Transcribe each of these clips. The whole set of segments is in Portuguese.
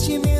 sentimento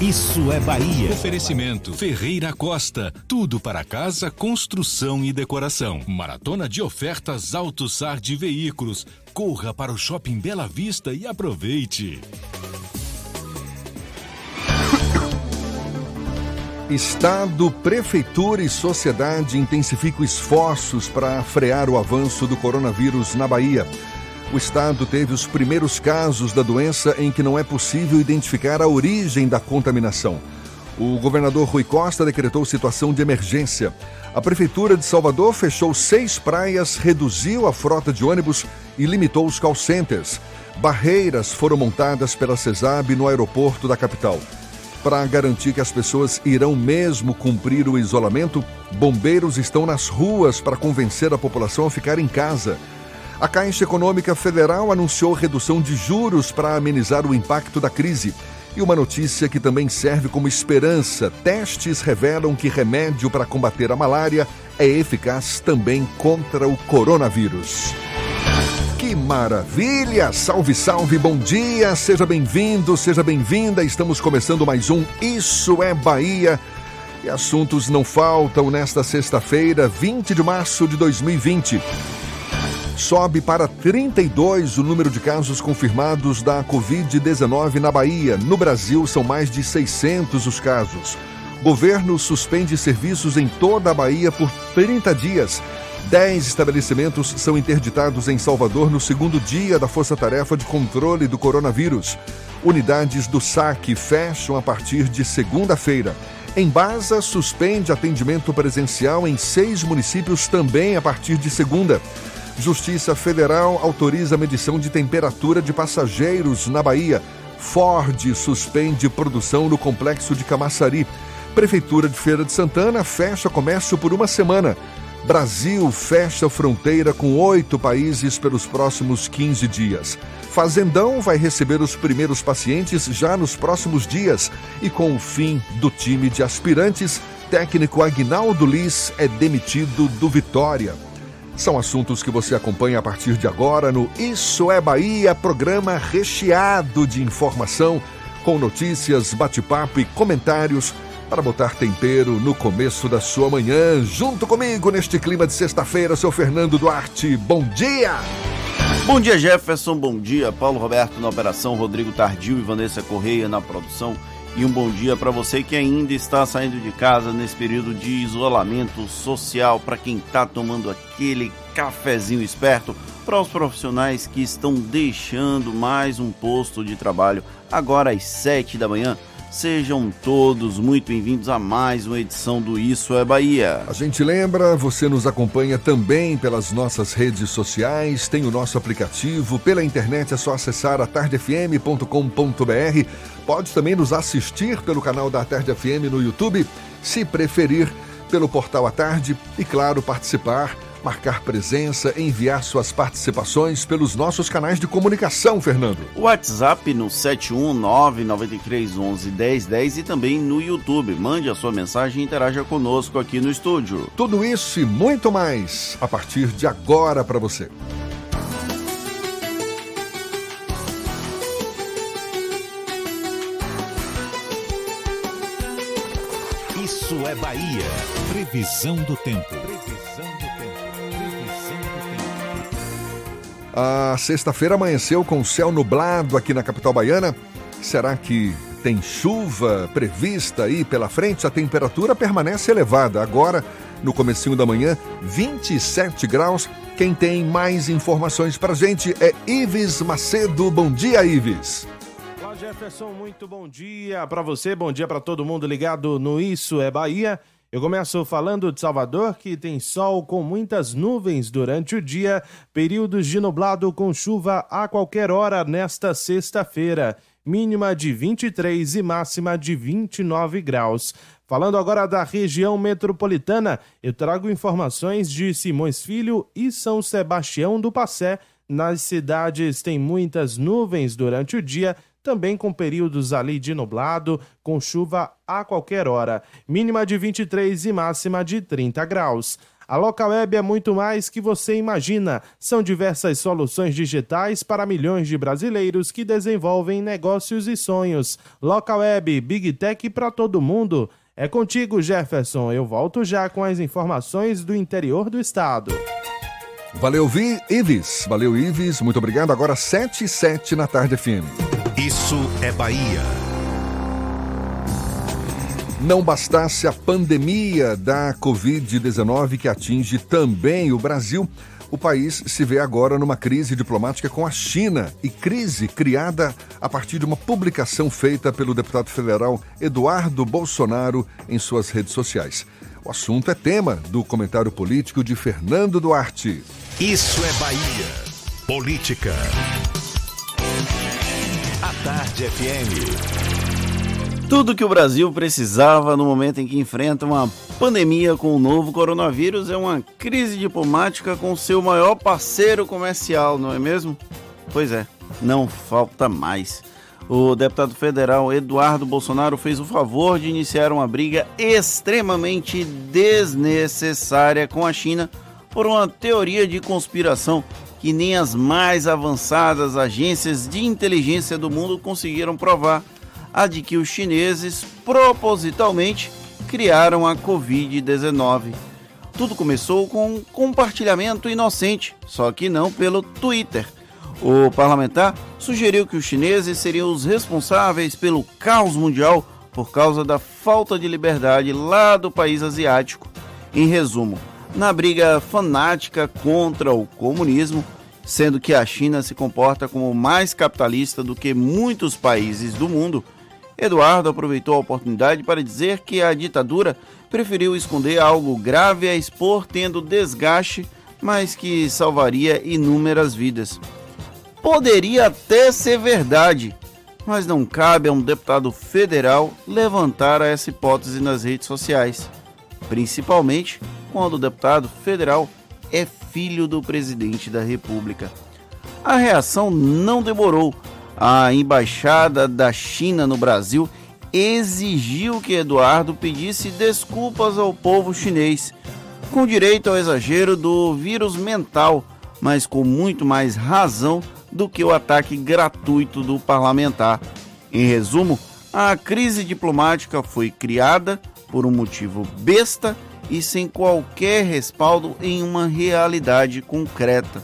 Isso é Bahia. Oferecimento Ferreira Costa. Tudo para casa, construção e decoração. Maratona de ofertas AutoSar de veículos. Corra para o Shopping Bela Vista e aproveite. Estado, Prefeitura e sociedade intensificam esforços para frear o avanço do coronavírus na Bahia. O estado teve os primeiros casos da doença em que não é possível identificar a origem da contaminação. O governador Rui Costa decretou situação de emergência. A Prefeitura de Salvador fechou seis praias, reduziu a frota de ônibus e limitou os call centers. Barreiras foram montadas pela CESAB no aeroporto da capital. Para garantir que as pessoas irão mesmo cumprir o isolamento, bombeiros estão nas ruas para convencer a população a ficar em casa. A Caixa Econômica Federal anunciou redução de juros para amenizar o impacto da crise. E uma notícia que também serve como esperança: testes revelam que remédio para combater a malária é eficaz também contra o coronavírus. Que maravilha! Salve, salve, bom dia! Seja bem-vindo, seja bem-vinda. Estamos começando mais um Isso é Bahia. E assuntos não faltam nesta sexta-feira, 20 de março de 2020 sobe para 32 o número de casos confirmados da Covid-19 na Bahia. No Brasil, são mais de 600 os casos. Governo suspende serviços em toda a Bahia por 30 dias. Dez estabelecimentos são interditados em Salvador no segundo dia da Força-Tarefa de Controle do Coronavírus. Unidades do SAC fecham a partir de segunda-feira. Embasa suspende atendimento presencial em seis municípios também a partir de segunda. Justiça Federal autoriza a medição de temperatura de passageiros na Bahia. Ford suspende produção no complexo de Camaçari. Prefeitura de Feira de Santana fecha comércio por uma semana. Brasil fecha fronteira com oito países pelos próximos 15 dias. Fazendão vai receber os primeiros pacientes já nos próximos dias. E com o fim do time de aspirantes, técnico Agnaldo Liz é demitido do Vitória. São assuntos que você acompanha a partir de agora no Isso é Bahia, programa recheado de informação, com notícias, bate-papo e comentários para botar tempero no começo da sua manhã. Junto comigo neste clima de sexta-feira, seu Fernando Duarte. Bom dia! Bom dia, Jefferson. Bom dia, Paulo Roberto na operação, Rodrigo Tardio e Vanessa Correia na produção. E um bom dia para você que ainda está saindo de casa nesse período de isolamento social, para quem está tomando aquele cafezinho esperto, para os profissionais que estão deixando mais um posto de trabalho agora às 7 da manhã. Sejam todos muito bem-vindos a mais uma edição do Isso é Bahia. A gente lembra, você nos acompanha também pelas nossas redes sociais, tem o nosso aplicativo, pela internet é só acessar atardefm.com.br. Pode também nos assistir pelo canal da Tarde FM no YouTube, se preferir, pelo portal A Tarde e, claro, participar marcar presença, enviar suas participações pelos nossos canais de comunicação, Fernando. WhatsApp no 71993111010 e também no YouTube. Mande a sua mensagem e interaja conosco aqui no estúdio. Tudo isso e muito mais a partir de agora para você. Isso é Bahia. Previsão do tempo. A sexta-feira amanheceu com céu nublado aqui na capital baiana. Será que tem chuva prevista aí pela frente? A temperatura permanece elevada. Agora, no comecinho da manhã, 27 graus. Quem tem mais informações pra gente é Ives Macedo. Bom dia, Ives. Jefferson, muito bom dia para você, bom dia para todo mundo ligado no Isso é Bahia. Eu começo falando de Salvador, que tem sol com muitas nuvens durante o dia, períodos de nublado com chuva a qualquer hora nesta sexta-feira, mínima de 23 e máxima de 29 graus. Falando agora da região metropolitana, eu trago informações de Simões Filho e São Sebastião do Passé. Nas cidades tem muitas nuvens durante o dia, também com períodos ali de nublado, com chuva a qualquer hora, mínima de 23 e máxima de 30 graus. A Localweb é muito mais que você imagina. São diversas soluções digitais para milhões de brasileiros que desenvolvem negócios e sonhos. Localweb, Big Tech para todo mundo. É contigo, Jefferson. Eu volto já com as informações do interior do estado. Valeu, Vi, Ives. Valeu, Ives. Muito obrigado. Agora 7 e 7 na tarde FM. Isso é Bahia. Não bastasse a pandemia da Covid-19 que atinge também o Brasil, o país se vê agora numa crise diplomática com a China e crise criada a partir de uma publicação feita pelo deputado federal Eduardo Bolsonaro em suas redes sociais. O assunto é tema do comentário político de Fernando Duarte. Isso é Bahia. Política. Tarde FM. Tudo que o Brasil precisava no momento em que enfrenta uma pandemia com o novo coronavírus é uma crise diplomática com seu maior parceiro comercial, não é mesmo? Pois é, não falta mais. O deputado federal Eduardo Bolsonaro fez o favor de iniciar uma briga extremamente desnecessária com a China por uma teoria de conspiração que nem as mais avançadas agências de inteligência do mundo conseguiram provar, a de que os chineses propositalmente criaram a Covid-19. Tudo começou com um compartilhamento inocente, só que não pelo Twitter. O parlamentar sugeriu que os chineses seriam os responsáveis pelo caos mundial por causa da falta de liberdade lá do país asiático. Em resumo, na briga fanática contra o comunismo, sendo que a China se comporta como mais capitalista do que muitos países do mundo, Eduardo aproveitou a oportunidade para dizer que a ditadura preferiu esconder algo grave a expor tendo desgaste, mas que salvaria inúmeras vidas. Poderia até ser verdade, mas não cabe a um deputado federal levantar essa hipótese nas redes sociais, principalmente quando o deputado federal é filho do presidente da República. A reação não demorou. A embaixada da China no Brasil exigiu que Eduardo pedisse desculpas ao povo chinês, com direito ao exagero do vírus mental, mas com muito mais razão do que o ataque gratuito do parlamentar. Em resumo, a crise diplomática foi criada por um motivo besta e sem qualquer respaldo em uma realidade concreta.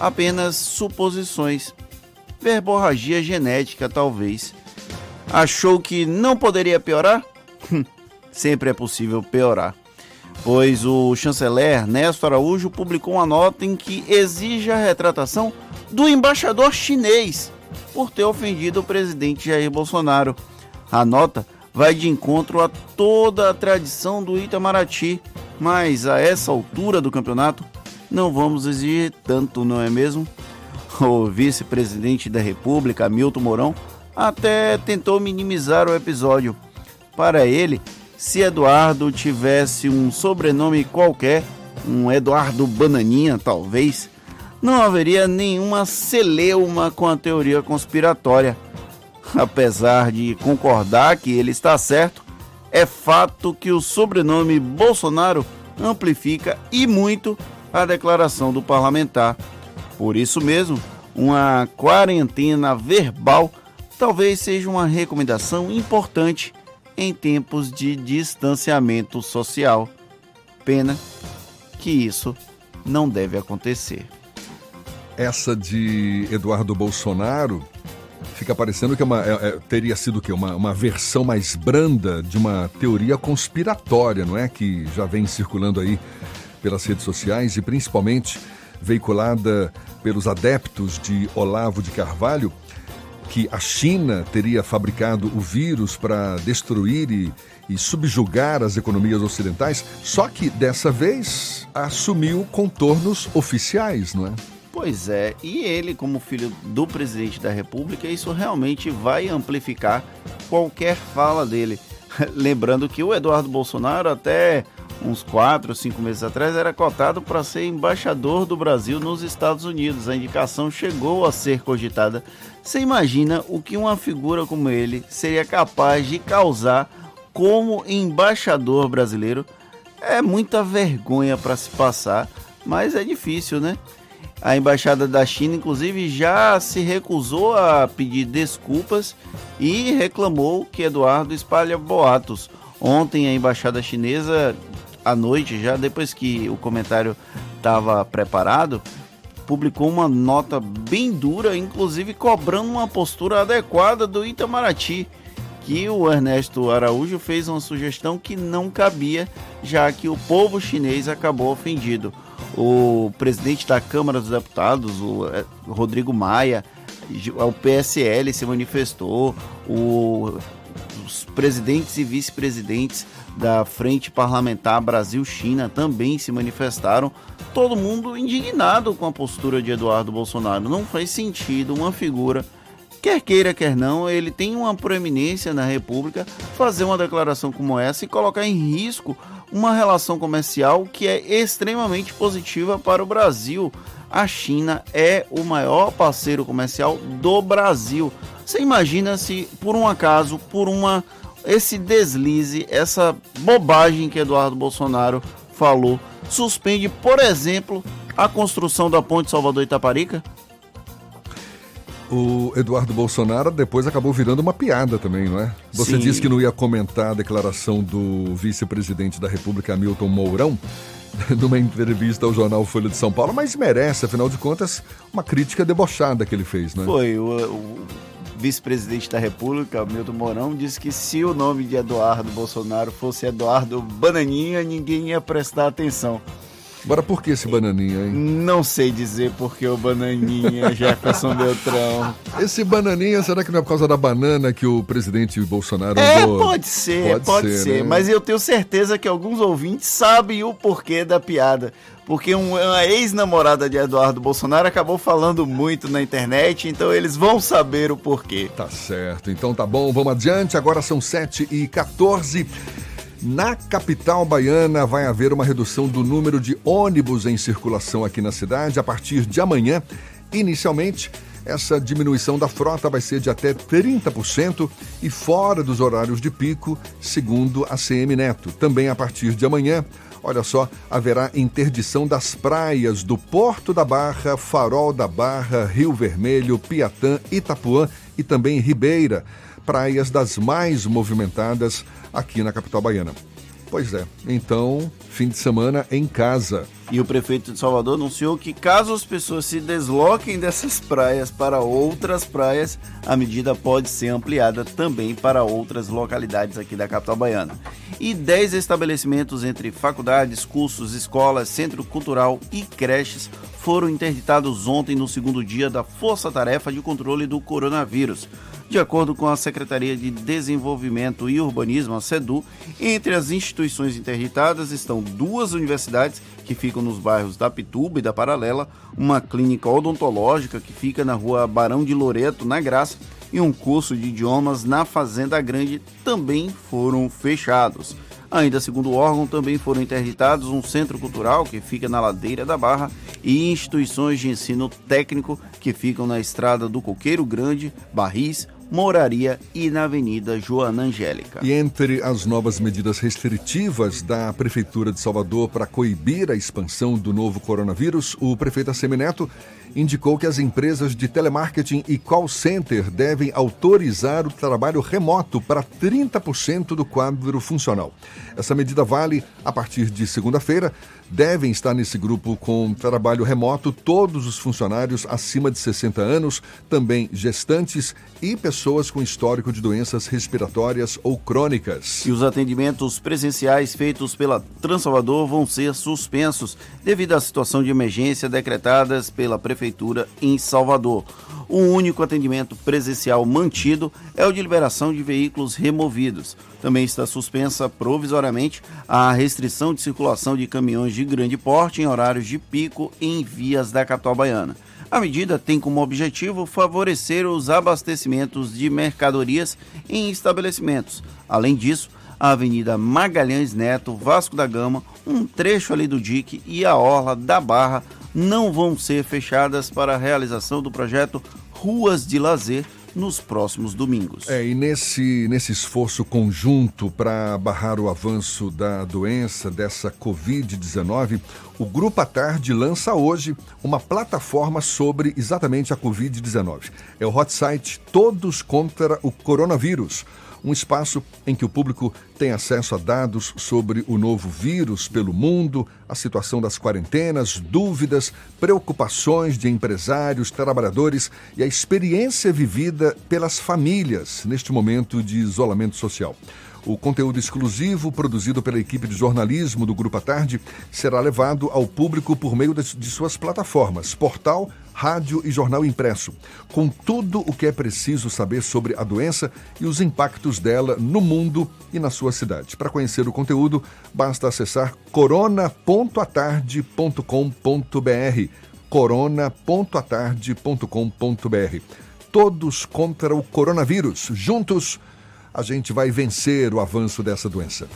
Apenas suposições. Verborragia genética, talvez. Achou que não poderia piorar? Sempre é possível piorar. Pois o chanceler Ernesto Araújo publicou uma nota em que exige a retratação do embaixador chinês por ter ofendido o presidente Jair Bolsonaro. A nota vai de encontro a toda a tradição do Itamaraty, mas a essa altura do campeonato não vamos exigir tanto, não é mesmo? O vice-presidente da República, Milton Mourão, até tentou minimizar o episódio. Para ele, se Eduardo tivesse um sobrenome qualquer, um Eduardo Bananinha talvez, não haveria nenhuma celeuma com a teoria conspiratória apesar de concordar que ele está certo, é fato que o sobrenome Bolsonaro amplifica e muito a declaração do parlamentar. Por isso mesmo, uma quarentena verbal talvez seja uma recomendação importante em tempos de distanciamento social. Pena que isso não deve acontecer. Essa de Eduardo Bolsonaro fica parecendo que é uma, é, é, teria sido que uma, uma versão mais branda de uma teoria conspiratória, não é? Que já vem circulando aí pelas redes sociais e principalmente veiculada pelos adeptos de Olavo de Carvalho, que a China teria fabricado o vírus para destruir e, e subjugar as economias ocidentais, só que dessa vez assumiu contornos oficiais, não é? Pois é, e ele, como filho do presidente da República, isso realmente vai amplificar qualquer fala dele. Lembrando que o Eduardo Bolsonaro, até uns 4 ou 5 meses atrás, era cotado para ser embaixador do Brasil nos Estados Unidos. A indicação chegou a ser cogitada. Você imagina o que uma figura como ele seria capaz de causar como embaixador brasileiro? É muita vergonha para se passar, mas é difícil, né? A embaixada da China, inclusive, já se recusou a pedir desculpas e reclamou que Eduardo espalha boatos. Ontem, a embaixada chinesa, à noite, já depois que o comentário estava preparado, publicou uma nota bem dura, inclusive cobrando uma postura adequada do Itamaraty, que o Ernesto Araújo fez uma sugestão que não cabia, já que o povo chinês acabou ofendido o presidente da Câmara dos Deputados, o é, Rodrigo Maia, o PSL se manifestou, o, os presidentes e vice-presidentes da Frente Parlamentar Brasil-China também se manifestaram, todo mundo indignado com a postura de Eduardo Bolsonaro. Não faz sentido uma figura, quer queira, quer não, ele tem uma proeminência na República, fazer uma declaração como essa e colocar em risco uma relação comercial que é extremamente positiva para o Brasil. A China é o maior parceiro comercial do Brasil. Você imagina se por um acaso, por uma esse deslize, essa bobagem que Eduardo Bolsonaro falou, suspende, por exemplo, a construção da ponte Salvador Itaparica? O Eduardo Bolsonaro depois acabou virando uma piada também, não é? Você Sim. disse que não ia comentar a declaração do vice-presidente da República, Hamilton Mourão, numa entrevista ao jornal Folha de São Paulo, mas merece, afinal de contas, uma crítica debochada que ele fez, não é? Foi. O, o vice-presidente da República, Hamilton Mourão, disse que se o nome de Eduardo Bolsonaro fosse Eduardo Bananinha, ninguém ia prestar atenção. Agora, por que esse bananinha, hein? Não sei dizer por que o bananinha, Jefferson Beltrão. Esse bananinha, será que não é por causa da banana que o presidente Bolsonaro É, pode ser, pode, pode ser. ser né? Mas eu tenho certeza que alguns ouvintes sabem o porquê da piada. Porque uma ex-namorada de Eduardo Bolsonaro acabou falando muito na internet, então eles vão saber o porquê. Tá certo, então tá bom, vamos adiante. Agora são 7 e 14 na capital baiana vai haver uma redução do número de ônibus em circulação aqui na cidade a partir de amanhã. Inicialmente, essa diminuição da frota vai ser de até 30% e fora dos horários de pico, segundo a CM Neto. Também a partir de amanhã, olha só, haverá interdição das praias do Porto da Barra, Farol da Barra, Rio Vermelho, Piatã, Itapuã e também Ribeira, praias das mais movimentadas aqui na capital baiana. Pois é, então, fim de semana em casa. E o prefeito de Salvador anunciou que, caso as pessoas se desloquem dessas praias para outras praias, a medida pode ser ampliada também para outras localidades aqui da capital baiana. E 10 estabelecimentos entre faculdades, cursos, escolas, centro cultural e creches foram interditados ontem no segundo dia da Força Tarefa de Controle do Coronavírus. De acordo com a Secretaria de Desenvolvimento e Urbanismo, a SEDU, entre as instituições interditadas estão duas universidades que ficam nos bairros da Pituba e da Paralela, uma clínica odontológica que fica na rua Barão de Loreto, na Graça, e um curso de idiomas na Fazenda Grande também foram fechados. Ainda segundo o órgão, também foram interditados um centro cultural que fica na ladeira da Barra e instituições de ensino técnico que ficam na estrada do Coqueiro Grande, Barris, Moraria e na Avenida Joana Angélica. E entre as novas medidas restritivas da Prefeitura de Salvador para coibir a expansão do novo coronavírus, o prefeito Assemineto indicou que as empresas de telemarketing e call center devem autorizar o trabalho remoto para 30% do quadro funcional. Essa medida vale a partir de segunda-feira. Devem estar nesse grupo com trabalho remoto todos os funcionários acima de 60 anos, também gestantes e pessoas com histórico de doenças respiratórias ou crônicas. E os atendimentos presenciais feitos pela Transalvador vão ser suspensos devido à situação de emergência decretadas pela Prefeitura em Salvador. O único atendimento presencial mantido é o de liberação de veículos removidos. Também está suspensa provisoriamente a restrição de circulação de caminhões de grande porte em horários de pico em vias da capital baiana. A medida tem como objetivo favorecer os abastecimentos de mercadorias em estabelecimentos. Além disso, a Avenida Magalhães Neto, Vasco da Gama, um trecho ali do dique e a Orla da Barra não vão ser fechadas para a realização do projeto Ruas de Lazer nos próximos domingos. É, e nesse, nesse esforço conjunto para barrar o avanço da doença, dessa Covid-19, o Grupo à Tarde lança hoje uma plataforma sobre exatamente a Covid-19. É o hot site Todos contra o Coronavírus um espaço em que o público tem acesso a dados sobre o novo vírus pelo mundo, a situação das quarentenas, dúvidas, preocupações de empresários, trabalhadores e a experiência vivida pelas famílias neste momento de isolamento social. O conteúdo exclusivo, produzido pela equipe de jornalismo do Grupo à Tarde, será levado ao público por meio de suas plataformas, portal, rádio e jornal impresso, com tudo o que é preciso saber sobre a doença e os impactos dela no mundo e na sua cidade. Para conhecer o conteúdo, basta acessar corona.atarde.com.br corona.atarde.com.br Todos contra o coronavírus, juntos a gente vai vencer o avanço dessa doença.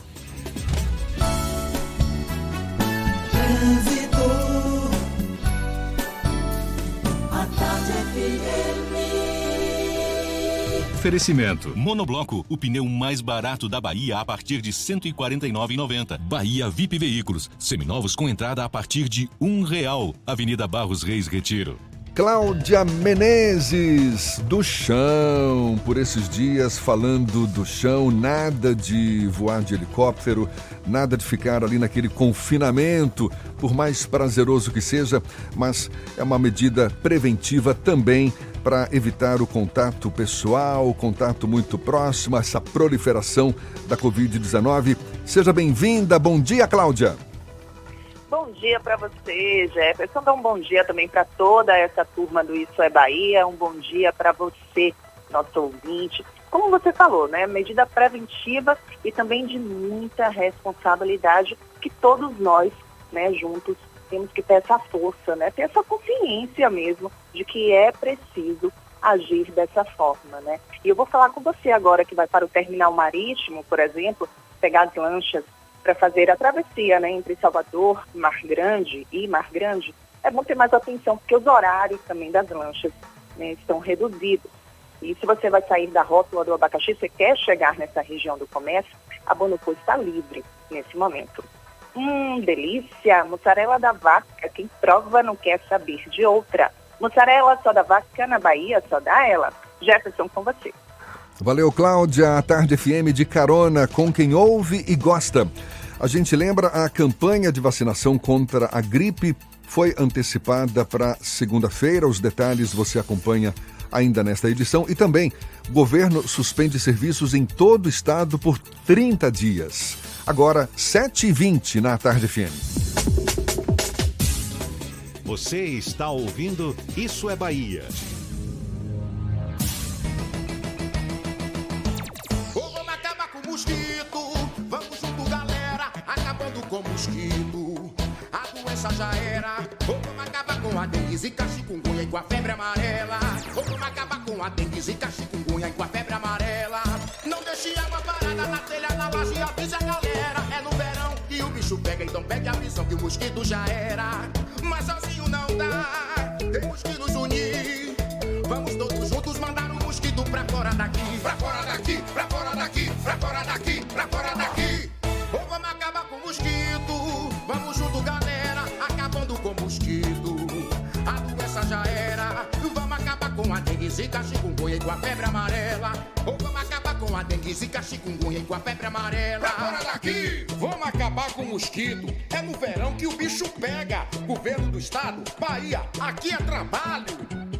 Oferecimento. Monobloco, o pneu mais barato da Bahia a partir de R$ 149,90. Bahia VIP Veículos, seminovos com entrada a partir de um real. Avenida Barros Reis Retiro. Cláudia Menezes, do chão, por esses dias falando do chão, nada de voar de helicóptero, nada de ficar ali naquele confinamento, por mais prazeroso que seja, mas é uma medida preventiva também para evitar o contato pessoal, o contato muito próximo, essa proliferação da Covid-19. Seja bem-vinda, bom dia, Cláudia. Bom dia para você, Jefferson. Dá um bom dia também para toda essa turma do Isso é Bahia. Um bom dia para você, nosso ouvinte. Como você falou, né? Medida preventiva e também de muita responsabilidade que todos nós, né, juntos, temos que ter essa força, né? Ter essa consciência mesmo de que é preciso agir dessa forma, né? E eu vou falar com você agora que vai para o terminal marítimo, por exemplo, pegar as lanchas para fazer a travessia né, entre Salvador, Mar Grande e Mar Grande, é bom ter mais atenção, porque os horários também das lanchas né, estão reduzidos. E se você vai sair da rótula do abacaxi, você quer chegar nessa região do comércio, a Bonocô está livre nesse momento. Hum, delícia! Mussarela da vaca, quem prova não quer saber de outra. Mussarela só da vaca na Bahia, só dá ela. Jefferson, com você. Valeu, Cláudia. A Tarde FM de carona com quem ouve e gosta. A gente lembra a campanha de vacinação contra a gripe foi antecipada para segunda-feira. Os detalhes você acompanha ainda nesta edição. E também, governo suspende serviços em todo o estado por 30 dias. Agora, 7h20 na Tarde FM. Você está ouvindo Isso é Bahia. Com mosquito. A doença já era. Vamos acabar com a dengue, zika, chikungunya e com a febre amarela. Vamos acabar com a dengue, zika, chikungunya e com a febre amarela. Não deixe água parada na telha, na laje, avisa a galera. É no verão e o bicho pega, então pegue a visão que o mosquito já era. Mas sozinho não dá, temos que nos unir. Vamos todos juntos mandar o mosquito pra fora. daqui, pra fora daqui, pra fora pra fora daqui, pra fora daqui. Ou vamos acabar com o mosquito, vamos junto galera, acabando com o mosquito. A doença já era, vamos acabar com a dengue, zika, chikungunya e com a febre amarela. Ou vamos acabar com a dengue, zika, chikungunya e com a febre amarela. Pra fora daqui, vamos acabar com o mosquito. É no verão que o bicho pega. Governo do estado, Bahia, aqui é trabalho.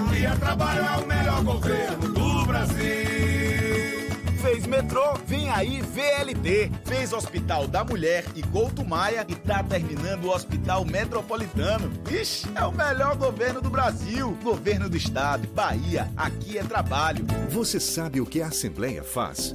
Aqui é trabalho, é o melhor governo do Brasil. Fez metrô, vem aí VLT. Fez Hospital da Mulher e Couto Maia e tá terminando o Hospital Metropolitano. Ixi, é o melhor governo do Brasil. Governo do Estado, Bahia, aqui é trabalho. Você sabe o que a Assembleia faz?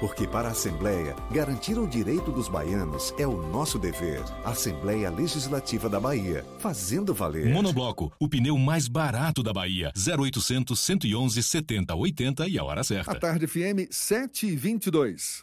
Porque para a Assembleia, garantir o direito dos baianos é o nosso dever. Assembleia Legislativa da Bahia, fazendo valer. Monobloco, o pneu mais barato da Bahia. 0800 111 70 80 e a hora certa. A tarde FM 7 e 22.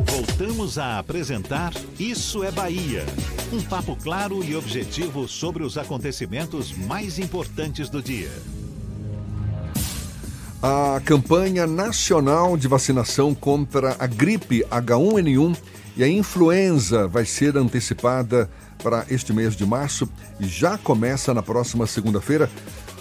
Voltamos a apresentar Isso é Bahia. Um papo claro e objetivo sobre os acontecimentos mais importantes do dia. A campanha nacional de vacinação contra a gripe H1N1 e a influenza vai ser antecipada para este mês de março e já começa na próxima segunda-feira.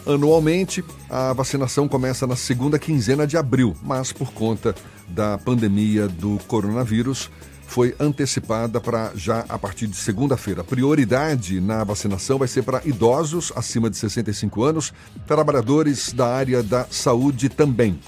Anualmente, a vacinação começa na segunda quinzena de abril, mas por conta da pandemia do coronavírus, foi antecipada para já a partir de segunda-feira. Prioridade na vacinação vai ser para idosos acima de 65 anos, trabalhadores da área da saúde também.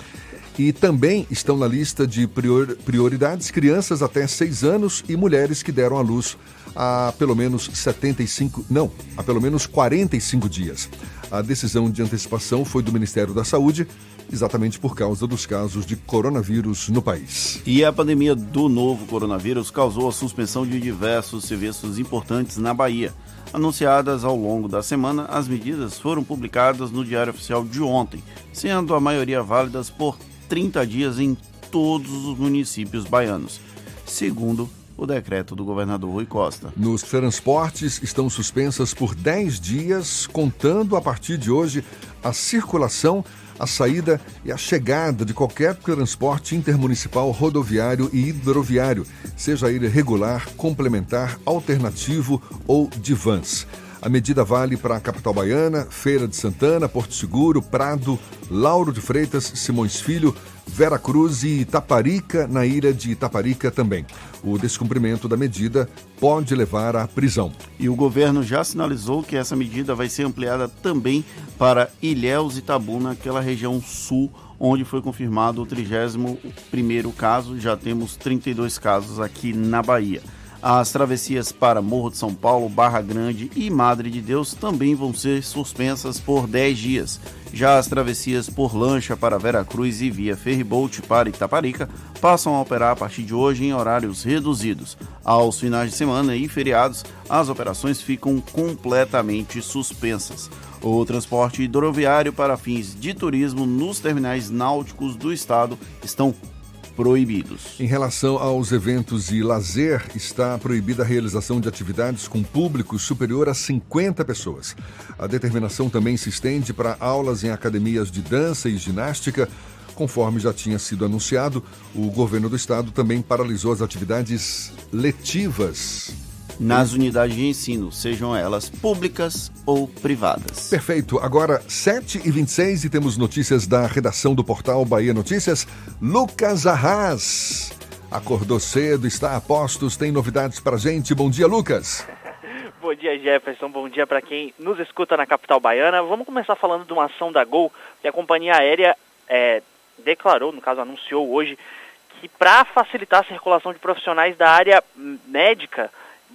E também estão na lista de prior, prioridades crianças até 6 anos e mulheres que deram à luz há pelo menos 75, não, há pelo menos 45 dias. A decisão de antecipação foi do Ministério da Saúde, exatamente por causa dos casos de coronavírus no país. E a pandemia do novo coronavírus causou a suspensão de diversos serviços importantes na Bahia. Anunciadas ao longo da semana, as medidas foram publicadas no Diário Oficial de ontem, sendo a maioria válidas por 30 dias em todos os municípios baianos, segundo o decreto do governador Rui Costa. Nos transportes estão suspensas por 10 dias, contando a partir de hoje a circulação, a saída e a chegada de qualquer transporte intermunicipal rodoviário e hidroviário, seja ele regular, complementar, alternativo ou de vans. A medida vale para a capital baiana, Feira de Santana, Porto Seguro, Prado, Lauro de Freitas, Simões Filho, Vera Cruz e Itaparica, na ilha de Itaparica também. O descumprimento da medida pode levar à prisão. E o governo já sinalizou que essa medida vai ser ampliada também para Ilhéus e Tabu, naquela região sul, onde foi confirmado o 31º caso. Já temos 32 casos aqui na Bahia. As travessias para Morro de São Paulo, Barra Grande e Madre de Deus também vão ser suspensas por 10 dias. Já as travessias por lancha para Veracruz e via ferryboat para Itaparica passam a operar a partir de hoje em horários reduzidos. Aos finais de semana e feriados, as operações ficam completamente suspensas. O transporte hidroviário para fins de turismo nos terminais náuticos do estado estão proibidos. Em relação aos eventos e lazer, está proibida a realização de atividades com público superior a 50 pessoas. A determinação também se estende para aulas em academias de dança e ginástica. Conforme já tinha sido anunciado, o governo do estado também paralisou as atividades letivas nas unidades de ensino, sejam elas públicas ou privadas. Perfeito. Agora, 7h26 e temos notícias da redação do portal Bahia Notícias. Lucas Arras. Acordou cedo, está a postos, tem novidades pra gente. Bom dia, Lucas. Bom dia, Jefferson. Bom dia para quem nos escuta na capital baiana. Vamos começar falando de uma ação da Gol, que a companhia aérea é, declarou, no caso anunciou hoje, que para facilitar a circulação de profissionais da área médica,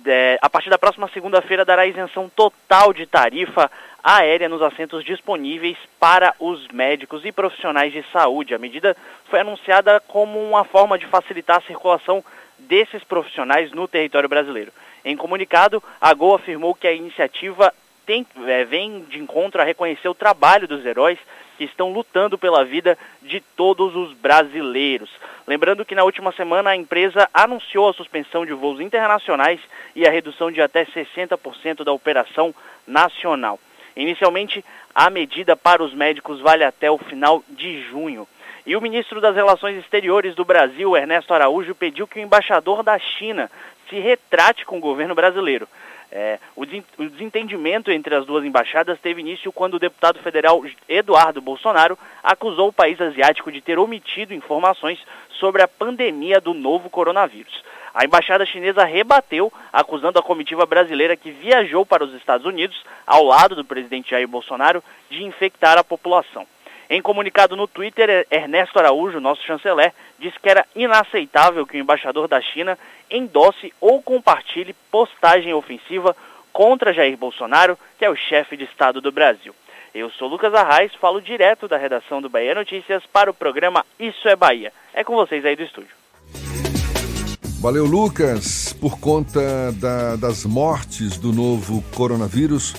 é, a partir da próxima segunda-feira dará isenção total de tarifa aérea nos assentos disponíveis para os médicos e profissionais de saúde. A medida foi anunciada como uma forma de facilitar a circulação desses profissionais no território brasileiro. Em comunicado, a Gol afirmou que a iniciativa tem, é, vem de encontro a reconhecer o trabalho dos heróis que estão lutando pela vida de todos os brasileiros. Lembrando que na última semana a empresa anunciou a suspensão de voos internacionais e a redução de até 60% da operação nacional. Inicialmente, a medida para os médicos vale até o final de junho. E o ministro das Relações Exteriores do Brasil, Ernesto Araújo, pediu que o embaixador da China se retrate com o governo brasileiro. É, o desentendimento entre as duas embaixadas teve início quando o deputado federal Eduardo Bolsonaro acusou o país asiático de ter omitido informações sobre a pandemia do novo coronavírus. A embaixada chinesa rebateu, acusando a comitiva brasileira que viajou para os Estados Unidos, ao lado do presidente Jair Bolsonaro, de infectar a população. Em comunicado no Twitter, Ernesto Araújo, nosso chanceler, disse que era inaceitável que o embaixador da China endosse ou compartilhe postagem ofensiva contra Jair Bolsonaro, que é o chefe de Estado do Brasil. Eu sou Lucas Arraes, falo direto da redação do Bahia Notícias para o programa Isso é Bahia. É com vocês aí do estúdio. Valeu, Lucas. Por conta da, das mortes do novo coronavírus,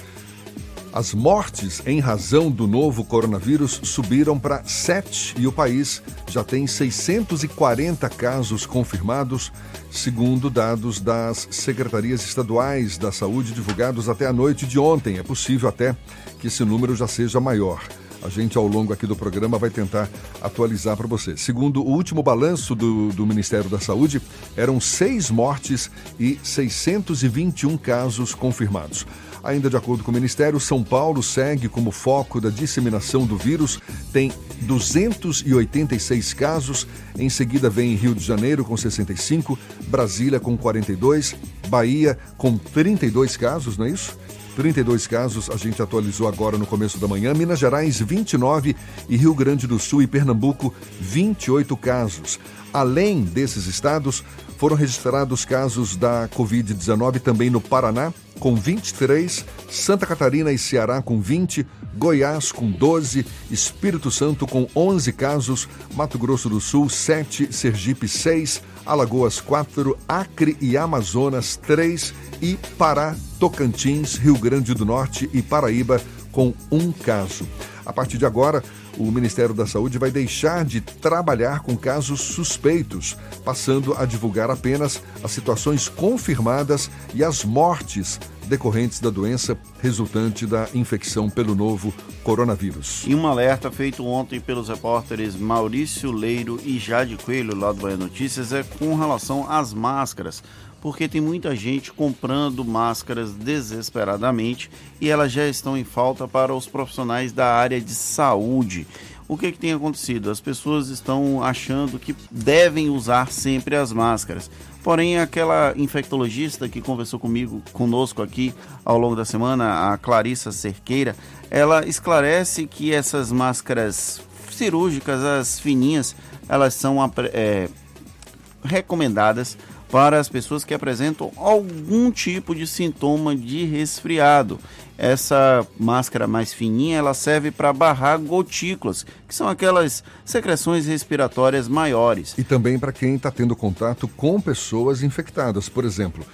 as mortes em razão do novo coronavírus subiram para 7 e o país já tem 640 casos confirmados, segundo dados das secretarias estaduais da saúde divulgados até a noite de ontem. É possível até que esse número já seja maior. A gente, ao longo aqui do programa, vai tentar atualizar para você. Segundo o último balanço do, do Ministério da Saúde, eram seis mortes e 621 casos confirmados. Ainda de acordo com o Ministério, São Paulo segue como foco da disseminação do vírus, tem 286 casos. Em seguida vem Rio de Janeiro com 65, Brasília com 42, Bahia com 32 casos, não é isso? 32 casos, a gente atualizou agora no começo da manhã. Minas Gerais, 29 e Rio Grande do Sul e Pernambuco, 28 casos. Além desses estados, foram registrados casos da Covid-19 também no Paraná, com 23, Santa Catarina e Ceará com 20, Goiás com 12, Espírito Santo com 11 casos, Mato Grosso do Sul 7, Sergipe 6, Alagoas 4, Acre e Amazonas 3 e Pará, Tocantins, Rio Grande do Norte e Paraíba com um caso. A partir de agora, o Ministério da Saúde vai deixar de trabalhar com casos suspeitos, passando a divulgar apenas as situações confirmadas e as mortes decorrentes da doença resultante da infecção pelo novo coronavírus. E um alerta feito ontem pelos repórteres Maurício Leiro e Jade Coelho, lá do Bahia Notícias, é com relação às máscaras porque tem muita gente comprando máscaras desesperadamente e elas já estão em falta para os profissionais da área de saúde. O que, que tem acontecido? As pessoas estão achando que devem usar sempre as máscaras. Porém, aquela infectologista que conversou comigo, conosco aqui ao longo da semana, a Clarissa Cerqueira, ela esclarece que essas máscaras cirúrgicas, as fininhas, elas são é, recomendadas para as pessoas que apresentam algum tipo de sintoma de resfriado. Essa máscara mais fininha, ela serve para barrar gotículas, que são aquelas secreções respiratórias maiores. E também para quem está tendo contato com pessoas infectadas, por exemplo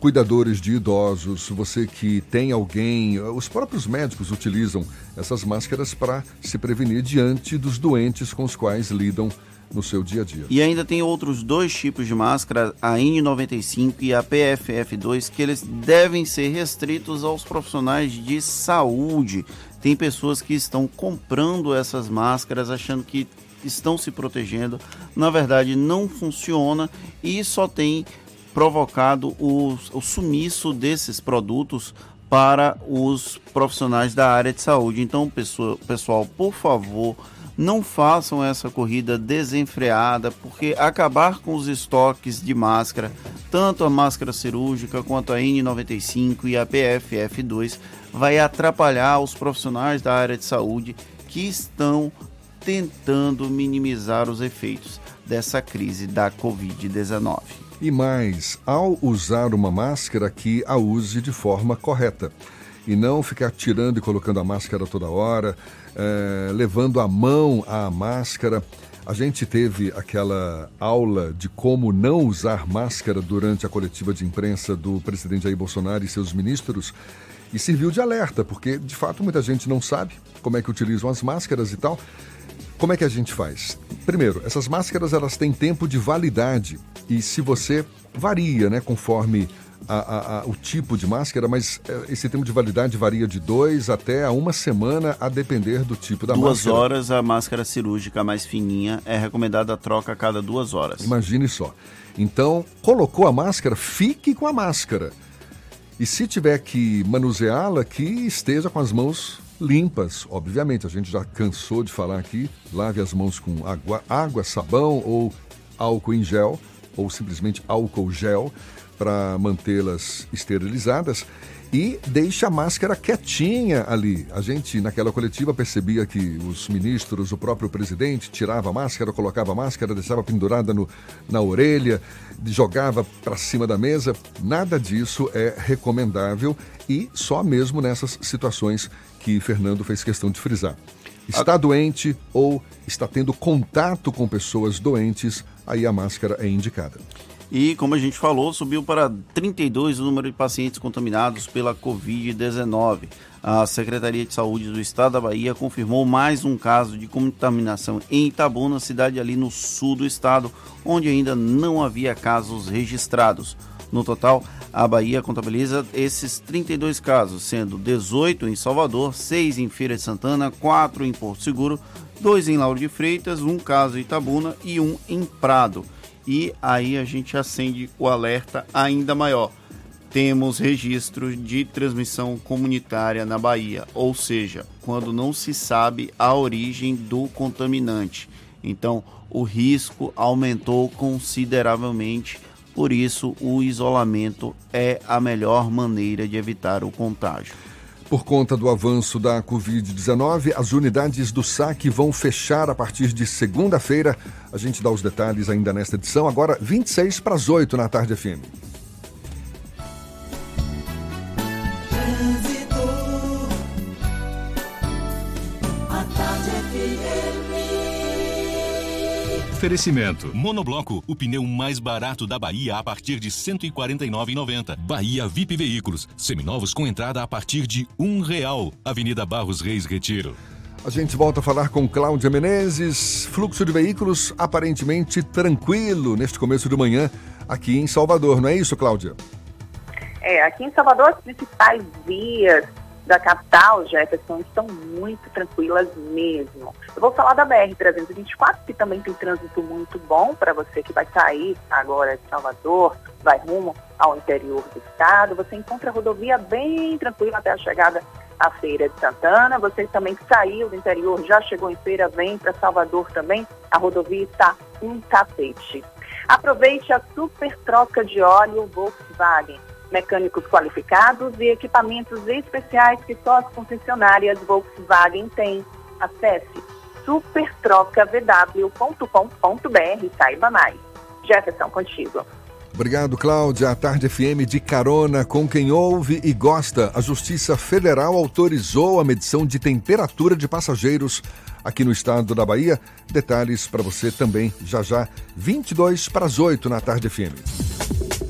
cuidadores de idosos, você que tem alguém, os próprios médicos utilizam essas máscaras para se prevenir diante dos doentes com os quais lidam no seu dia a dia. E ainda tem outros dois tipos de máscara, a N95 e a PFF2, que eles devem ser restritos aos profissionais de saúde. Tem pessoas que estão comprando essas máscaras achando que estão se protegendo. Na verdade, não funciona e só tem provocado o, o sumiço desses produtos para os profissionais da área de saúde. Então, pessoal, pessoal por favor não façam essa corrida desenfreada, porque acabar com os estoques de máscara, tanto a máscara cirúrgica quanto a N95 e a PFF2, vai atrapalhar os profissionais da área de saúde que estão tentando minimizar os efeitos dessa crise da Covid-19. E mais, ao usar uma máscara, que a use de forma correta e não ficar tirando e colocando a máscara toda hora, é, levando a mão à máscara. A gente teve aquela aula de como não usar máscara durante a coletiva de imprensa do presidente Jair Bolsonaro e seus ministros e serviu de alerta, porque de fato muita gente não sabe como é que utilizam as máscaras e tal. Como é que a gente faz? Primeiro, essas máscaras elas têm tempo de validade e se você varia, né, conforme a, a, o tipo de máscara, mas é, esse tempo de validade varia de dois até a uma semana, a depender do tipo da duas máscara. Duas horas a máscara cirúrgica mais fininha é recomendada a troca a cada duas horas. Imagine só. Então, colocou a máscara, fique com a máscara. E se tiver que manuseá-la, que esteja com as mãos limpas. Obviamente, a gente já cansou de falar aqui, lave as mãos com água, água sabão ou álcool em gel, ou simplesmente álcool gel para mantê-las esterilizadas e deixa a máscara quietinha ali. A gente, naquela coletiva, percebia que os ministros, o próprio presidente, tirava a máscara, colocava a máscara, deixava pendurada no, na orelha, jogava para cima da mesa. Nada disso é recomendável e só mesmo nessas situações que Fernando fez questão de frisar. Está doente ou está tendo contato com pessoas doentes, aí a máscara é indicada. E, como a gente falou, subiu para 32 o número de pacientes contaminados pela Covid-19. A Secretaria de Saúde do Estado da Bahia confirmou mais um caso de contaminação em Itabuna, cidade ali no sul do estado, onde ainda não havia casos registrados. No total, a Bahia contabiliza esses 32 casos, sendo 18 em Salvador, 6 em Feira de Santana, 4 em Porto Seguro, 2 em Lauro de Freitas, um caso em Itabuna e um em Prado e aí a gente acende o alerta ainda maior. Temos registros de transmissão comunitária na Bahia, ou seja, quando não se sabe a origem do contaminante. Então, o risco aumentou consideravelmente, por isso, o isolamento é a melhor maneira de evitar o contágio. Por conta do avanço da Covid-19, as unidades do SAC vão fechar a partir de segunda-feira. A gente dá os detalhes ainda nesta edição, agora 26 para as 8 na tarde FM. Oferecimento. Monobloco, o pneu mais barato da Bahia a partir de R$ 149,90. Bahia VIP Veículos, seminovos com entrada a partir de um real. Avenida Barros Reis Retiro. A gente volta a falar com Cláudia Menezes. Fluxo de veículos aparentemente tranquilo neste começo de manhã aqui em Salvador, não é isso, Cláudia? É É, aqui em Salvador, as principais vias da capital, Jefferson, estão muito tranquilas mesmo. Eu vou falar da BR-324, que também tem trânsito muito bom para você que vai sair agora de Salvador, vai rumo ao interior do estado. Você encontra a rodovia bem tranquila até a chegada à Feira de Santana. Você também saiu do interior, já chegou em feira, vem para Salvador também. A rodovia está um tapete. Aproveite a super troca de óleo Volkswagen. Mecânicos qualificados e equipamentos especiais que só as concessionárias Volkswagen têm. Acesse supertrocavw.com.br e saiba mais. Jefferson, contigo. Obrigado, Cláudia. A Tarde FM de carona com quem ouve e gosta. A Justiça Federal autorizou a medição de temperatura de passageiros aqui no estado da Bahia. Detalhes para você também já já, 22 para as 8 na Tarde FM.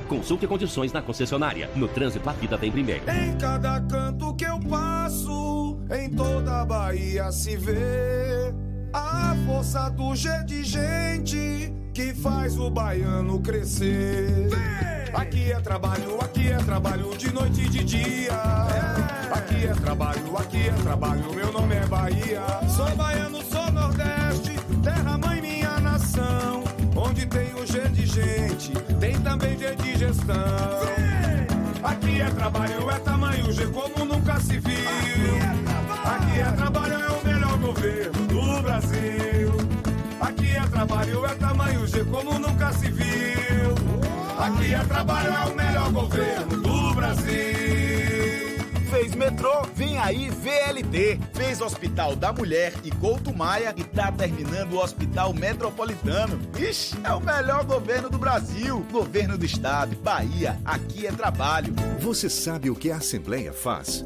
Consulte condições na concessionária. No trânsito, a vida vem primeiro. Em cada canto que eu passo, em toda a Bahia se vê a força do G de gente que faz o baiano crescer. Aqui é trabalho, aqui é trabalho de noite e de dia. Aqui é trabalho, aqui é trabalho, meu nome é Bahia. Sou baiano, sou Nordeste, terra mãe minha nação. Onde tem tem também G de gestão. Aqui é trabalho, é tamanho G como nunca se viu. Aqui é trabalho, é o melhor governo do Brasil. Aqui é trabalho, é tamanho G como nunca se viu. Aqui é trabalho, é o melhor governo do Brasil. Fez metrô, vem aí VLT. Fez Hospital da Mulher e Couto Maia e tá terminando o Hospital Metropolitano. Ixi, é o melhor governo do Brasil. Governo do Estado, Bahia, aqui é trabalho. Você sabe o que a Assembleia faz?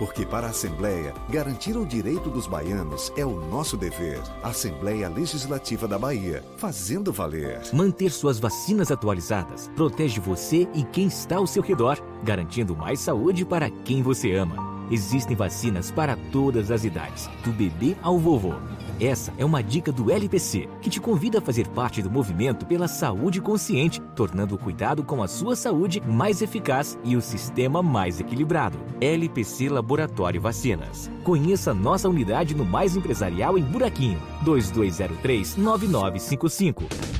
Porque para a Assembleia, garantir o direito dos baianos é o nosso dever. Assembleia Legislativa da Bahia, fazendo valer. Manter suas vacinas atualizadas protege você e quem está ao seu redor, garantindo mais saúde para quem você ama. Existem vacinas para todas as idades, do bebê ao vovô. Essa é uma dica do LPC, que te convida a fazer parte do movimento pela saúde consciente, tornando o cuidado com a sua saúde mais eficaz e o sistema mais equilibrado. LPC Laboratório Vacinas. Conheça nossa unidade no Mais Empresarial em Buraquinho, 2203-9955.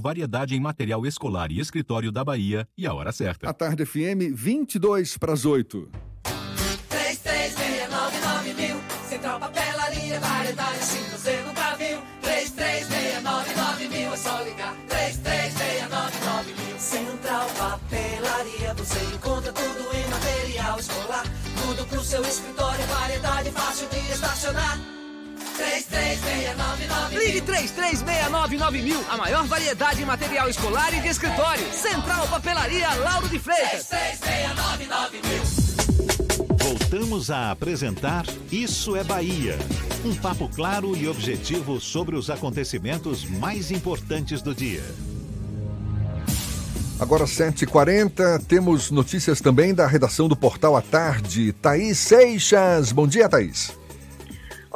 variedade em material escolar e escritório da Bahia e a hora certa. A Tarde FM, 22 para as 8. 3369 mil. Central Papelaria, variedade assim você nunca viu. 3369 mil, é só ligar. 3369 mil. Central Papelaria, você encontra tudo em material escolar. Tudo pro seu escritório, variedade fácil de estacionar. 3369 Ligue 3369 mil, a maior variedade em material escolar e de escritório. Central Papelaria Lauro de Freitas. 3369 mil. Voltamos a apresentar Isso é Bahia. Um papo claro e objetivo sobre os acontecimentos mais importantes do dia. Agora 7h40, temos notícias também da redação do Portal à Tarde. Thaís Seixas. Bom dia, Thaís.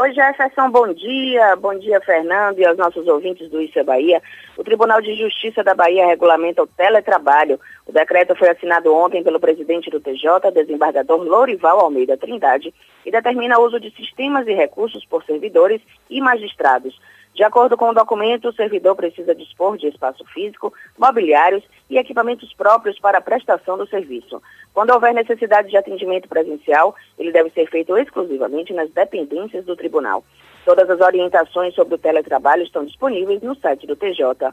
Oi, Jefferson, bom dia. Bom dia, Fernando, e aos nossos ouvintes do Isso é Bahia. O Tribunal de Justiça da Bahia regulamenta o teletrabalho. O decreto foi assinado ontem pelo presidente do TJ, desembargador Lorival Almeida Trindade, e determina o uso de sistemas e recursos por servidores e magistrados. De acordo com o documento, o servidor precisa dispor de espaço físico, mobiliários e equipamentos próprios para a prestação do serviço. Quando houver necessidade de atendimento presencial, ele deve ser feito exclusivamente nas dependências do tribunal. Todas as orientações sobre o teletrabalho estão disponíveis no site do TJ.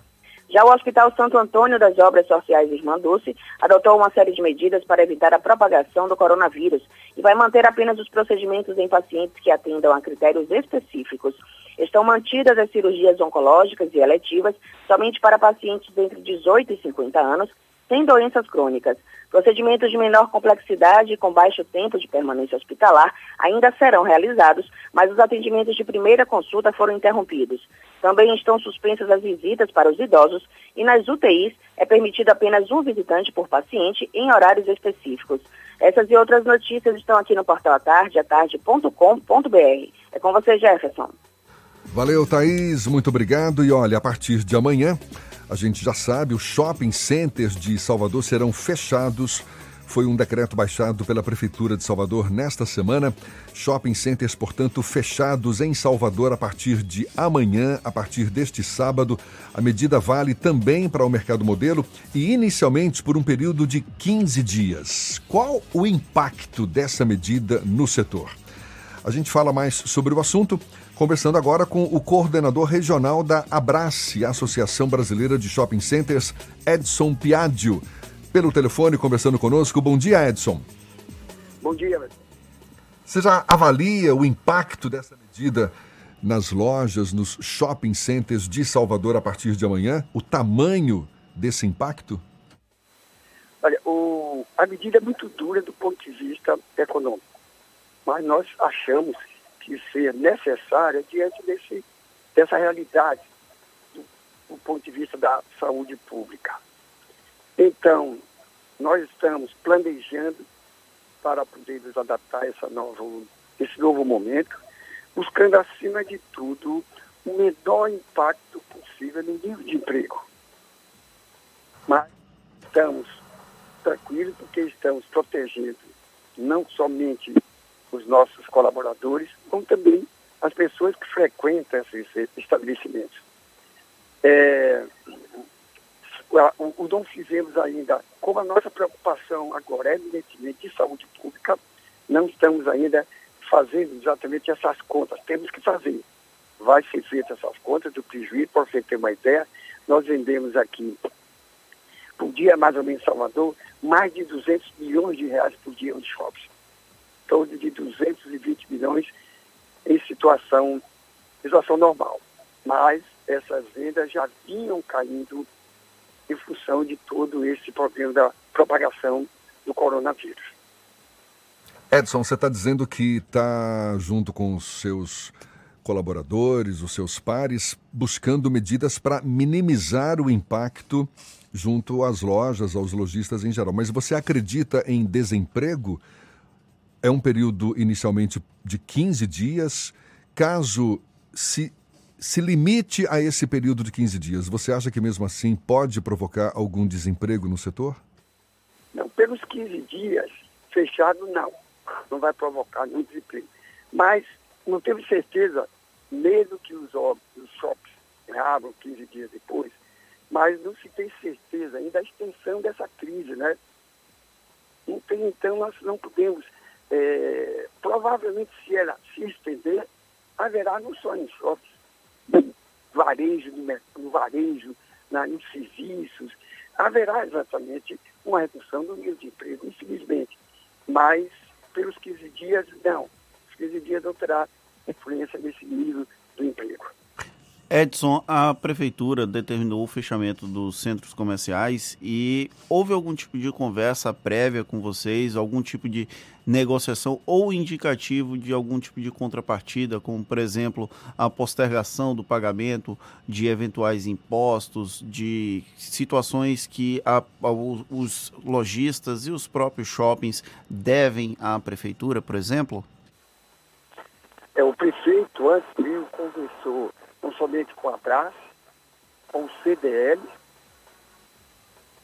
Já o Hospital Santo Antônio das Obras Sociais Irmã Dulce adotou uma série de medidas para evitar a propagação do coronavírus e vai manter apenas os procedimentos em pacientes que atendam a critérios específicos. Estão mantidas as cirurgias oncológicas e eletivas somente para pacientes entre 18 e 50 anos sem doenças crônicas. Procedimentos de menor complexidade e com baixo tempo de permanência hospitalar ainda serão realizados, mas os atendimentos de primeira consulta foram interrompidos. Também estão suspensas as visitas para os idosos e nas UTIs é permitido apenas um visitante por paciente em horários específicos. Essas e outras notícias estão aqui no portal atarde, atarde.com.br. É com você, Jefferson. Valeu, Thaís. Muito obrigado. E olha, a partir de amanhã, a gente já sabe, os shopping centers de Salvador serão fechados. Foi um decreto baixado pela Prefeitura de Salvador nesta semana. Shopping centers, portanto, fechados em Salvador a partir de amanhã, a partir deste sábado. A medida vale também para o mercado modelo e inicialmente por um período de 15 dias. Qual o impacto dessa medida no setor? A gente fala mais sobre o assunto conversando agora com o coordenador regional da Abrace, Associação Brasileira de Shopping Centers, Edson Piadio. Pelo telefone, conversando conosco. Bom dia, Edson. Bom dia. Você já avalia o impacto dessa medida nas lojas, nos shopping centers de Salvador a partir de amanhã? O tamanho desse impacto? Olha, o, a medida é muito dura do ponto de vista econômico, mas nós achamos que ser necessária diante desse, dessa realidade do, do ponto de vista da saúde pública. Então, nós estamos planejando para poder nos adaptar a essa novo, esse novo momento, buscando, acima de tudo, o menor impacto possível no nível de emprego. Mas estamos tranquilos porque estamos protegendo não somente os nossos colaboradores, como também as pessoas que frequentam esses estabelecimentos. É, o, o não fizemos ainda, como a nossa preocupação agora é evidentemente de saúde pública, não estamos ainda fazendo exatamente essas contas, temos que fazer. Vai ser feita essas contas do prejuízo, para você ter uma ideia, nós vendemos aqui por dia, mais ou menos em Salvador, mais de 200 milhões de reais por dia nos shoppings torno de 220 milhões em situação, situação normal. Mas essas vendas já vinham caindo em função de todo esse problema da propagação do coronavírus. Edson, você está dizendo que está junto com os seus colaboradores, os seus pares, buscando medidas para minimizar o impacto junto às lojas, aos lojistas em geral. Mas você acredita em desemprego? É um período inicialmente de 15 dias. Caso se, se limite a esse período de 15 dias, você acha que mesmo assim pode provocar algum desemprego no setor? Não, pelos 15 dias, fechado não. Não vai provocar nenhum desemprego. Mas não temos certeza, mesmo que os, os shops abram 15 dias depois, mas não se tem certeza ainda da extensão dessa crise, né? Então, nós não podemos é, provavelmente se ela se estender, haverá não só em shoppings, no varejo, no, varejo, na, nos serviços, haverá exatamente uma redução do nível de emprego, infelizmente. Mas pelos 15 dias, não. Os 15 dias não terá influência nesse nível do emprego. Edson, a prefeitura determinou o fechamento dos centros comerciais e houve algum tipo de conversa prévia com vocês, algum tipo de negociação ou indicativo de algum tipo de contrapartida, como por exemplo a postergação do pagamento de eventuais impostos, de situações que a, a, os lojistas e os próprios shoppings devem à prefeitura, por exemplo? É, o prefeito antes conversou não somente com a Brás, com o CDL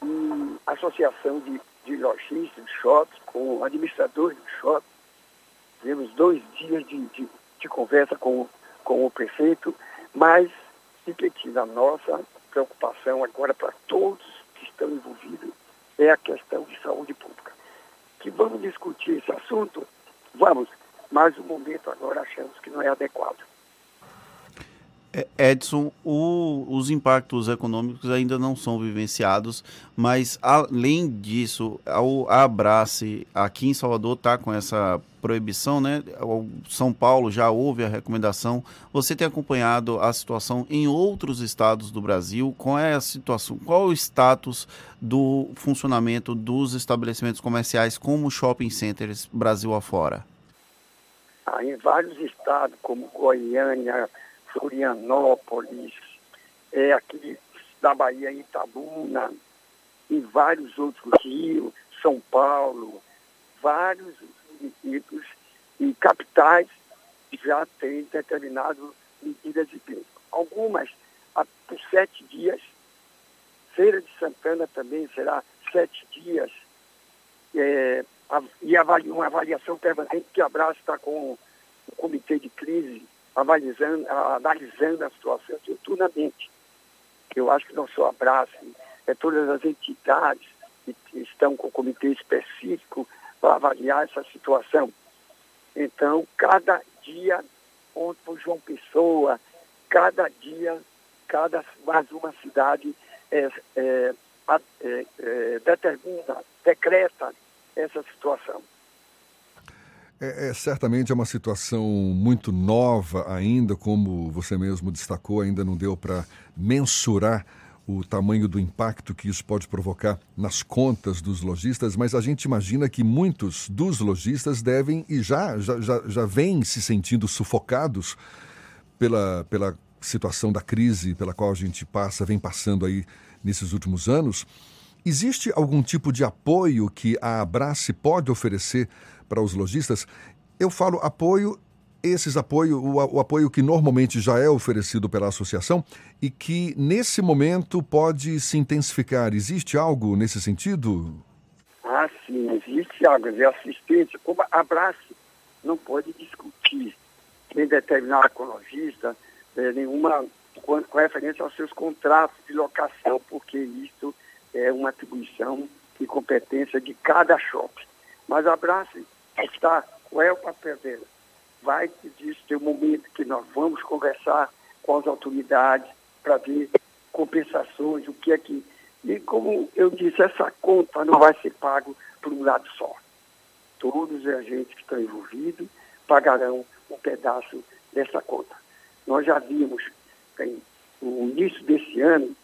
e Associação de, de Lojistas de Shopping, com administradores de shopping. Tivemos dois dias de, de, de conversa com, com o prefeito, mas, repetindo, a nossa preocupação agora para todos que estão envolvidos é a questão de saúde pública. Que vamos discutir esse assunto? Vamos, mas o momento agora achamos que não é adequado. É, Edson, o, os impactos econômicos ainda não são vivenciados, mas além disso, a Abrace aqui em Salvador está com essa proibição, né? O São Paulo já houve a recomendação. Você tem acompanhado a situação em outros estados do Brasil? Qual é a situação? Qual o status do funcionamento dos estabelecimentos comerciais como shopping centers Brasil afora? Ah, em vários estados, como Goiânia, Florianópolis, é, aqui da Bahia, Itabuna, em vários outros rios, São Paulo, vários municípios e capitais já têm determinado medidas de tempo. Algumas por sete dias, Feira de Santana também será sete dias, é, e uma avaliação permanente que a Abraço está com o comitê de crise analisando, analisando a situação diuturnamente. Eu acho que não só a Abraço, é todas as entidades que estão com o comitê específico para avaliar essa situação. Então, cada dia, onde por João Pessoa, cada dia, cada mais uma cidade é, é, é, é determina, decreta essa situação. É, é, certamente é uma situação muito nova ainda, como você mesmo destacou, ainda não deu para mensurar o tamanho do impacto que isso pode provocar nas contas dos lojistas, mas a gente imagina que muitos dos lojistas devem e já, já, já, já vêm se sentindo sufocados pela, pela situação da crise pela qual a gente passa, vem passando aí nesses últimos anos. Existe algum tipo de apoio que a Abrace pode oferecer para os lojistas? Eu falo apoio, esses apoio, o, o, apoio que normalmente já é oferecido pela associação e que nesse momento pode se intensificar. Existe algo nesse sentido? Ah, sim, existe algo de assistência. Como a Abrace não pode discutir nem determinar com lojista eh, nenhuma com, com referência aos seus contratos de locação, porque isso é uma atribuição e competência de cada shopping. Mas a está, qual é o papel dela? Vai disso ter um momento que nós vamos conversar com as autoridades para ver compensações, o que é que. E como eu disse, essa conta não vai ser pago por um lado só. Todos os agentes que estão envolvidos pagarão um pedaço dessa conta. Nós já vimos no início desse ano,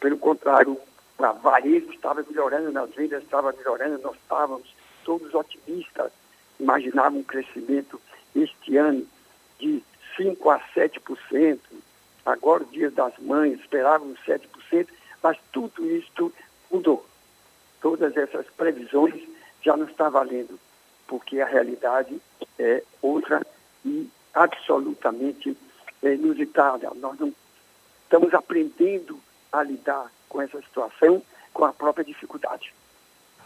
pelo contrário, a varejo estava melhorando, as vendas estavam melhorando, nós estávamos todos otimistas, imaginavam um crescimento este ano de 5% a 7%. Agora, o Dia das Mães, esperávamos 7%, mas tudo isso mudou. Todas essas previsões já não estão valendo, porque a realidade é outra e absolutamente inusitada. Nós não estamos aprendendo a lidar com essa situação, com a própria dificuldade.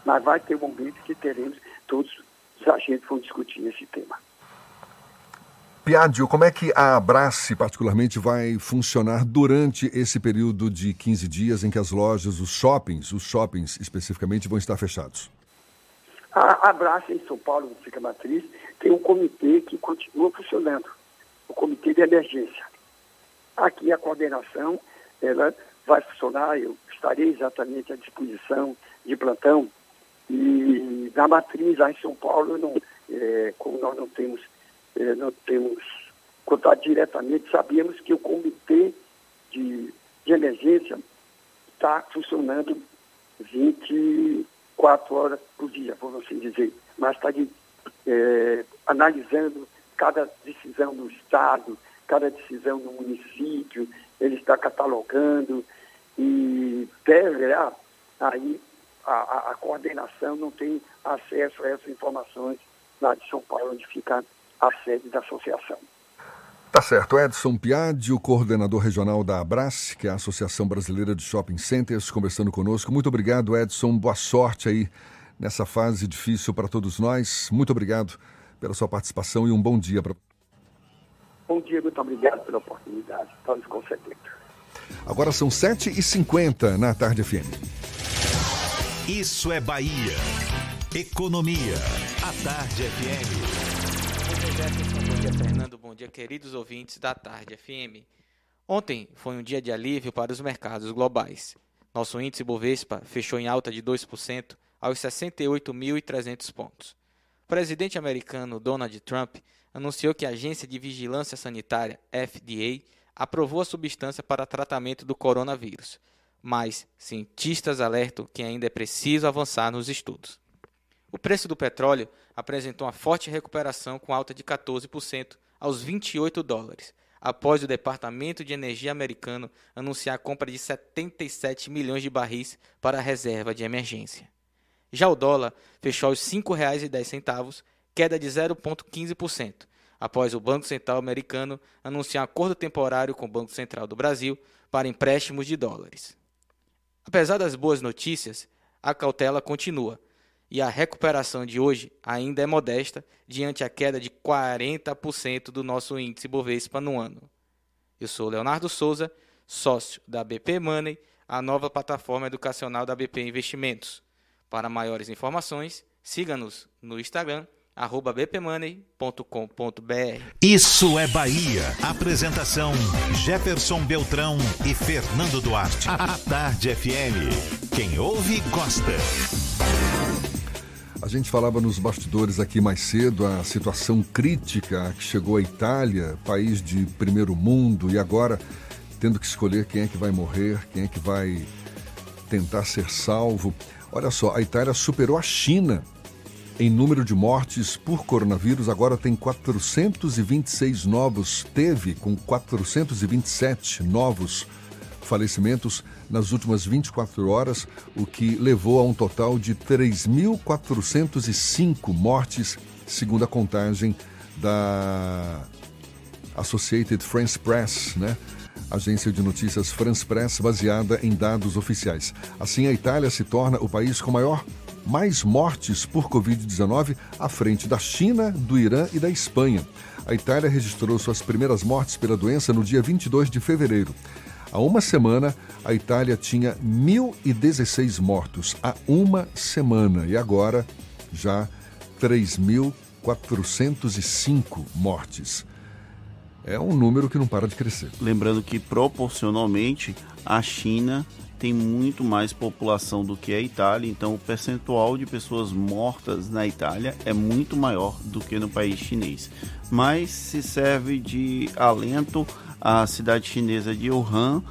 Mas vai ter um momento que teremos, todos os agentes vão discutir esse tema. Piadio, como é que a Abrace, particularmente, vai funcionar durante esse período de 15 dias em que as lojas, os shoppings, os shoppings especificamente, vão estar fechados? A Abrace em São Paulo, Fica Matriz, tem um comitê que continua funcionando, o Comitê de Emergência. Aqui a coordenação ela vai funcionar, eu estarei exatamente à disposição de plantão. E na matriz lá em São Paulo, não, é, como nós não temos, é, não temos contato diretamente, sabemos que o comitê de, de emergência está funcionando 24 horas por dia, vamos assim dizer, mas está é, analisando cada decisão do Estado, cada decisão do município, ele está catalogando, e deve, ah, aí a, a, a, coordenação não tem acesso a essas informações lá de São Paulo, onde fica a sede da associação. Tá certo. Edson Piadi, o coordenador regional da Abras, que é a Associação Brasileira de Shopping Centers, conversando conosco. Muito obrigado, Edson. Boa sorte aí nessa fase difícil para todos nós. Muito obrigado pela sua participação e um bom dia para Bom dia, muito obrigado pela oportunidade. Estamos com certeza. Agora são 7h50 na Tarde FM. Isso é Bahia. Economia. A Tarde FM. Bom dia, Fernando. Bom dia, queridos ouvintes da Tarde FM. Ontem foi um dia de alívio para os mercados globais. Nosso índice Bovespa fechou em alta de 2% aos 68.300 pontos. O presidente americano Donald Trump anunciou que a Agência de Vigilância Sanitária, FDA, aprovou a substância para tratamento do coronavírus, mas cientistas alertam que ainda é preciso avançar nos estudos. O preço do petróleo apresentou uma forte recuperação com alta de 14% aos 28 dólares, após o Departamento de Energia americano anunciar a compra de 77 milhões de barris para a reserva de emergência. Já o dólar fechou aos R$ 5,10, queda de 0,15%, após o Banco Central americano anunciar acordo temporário com o Banco Central do Brasil para empréstimos de dólares. Apesar das boas notícias, a cautela continua e a recuperação de hoje ainda é modesta diante a queda de 40% do nosso índice Bovespa no ano. Eu sou Leonardo Souza, sócio da BP Money, a nova plataforma educacional da BP Investimentos. Para maiores informações, siga-nos no Instagram arroba bpmoney.com.br. Isso é Bahia. Apresentação Jefferson Beltrão e Fernando Duarte. A Tarde FM. Quem ouve, gosta. A gente falava nos bastidores aqui mais cedo a situação crítica que chegou a Itália, país de primeiro mundo, e agora tendo que escolher quem é que vai morrer, quem é que vai tentar ser salvo. Olha só, a Itália superou a China em número de mortes por coronavírus, agora tem 426 novos, teve com 427 novos falecimentos nas últimas 24 horas, o que levou a um total de 3.405 mortes, segundo a contagem da Associated France Press, né? Agência de notícias France Press baseada em dados oficiais. Assim, a Itália se torna o país com maior mais mortes por Covid-19 à frente da China, do Irã e da Espanha. A Itália registrou suas primeiras mortes pela doença no dia 22 de fevereiro. Há uma semana, a Itália tinha 1.016 mortos. Há uma semana. E agora, já 3.405 mortes. É um número que não para de crescer. Lembrando que, proporcionalmente, a China tem muito mais população do que a Itália, então o percentual de pessoas mortas na Itália é muito maior do que no país chinês. Mas se serve de alento, a cidade chinesa de Wuhan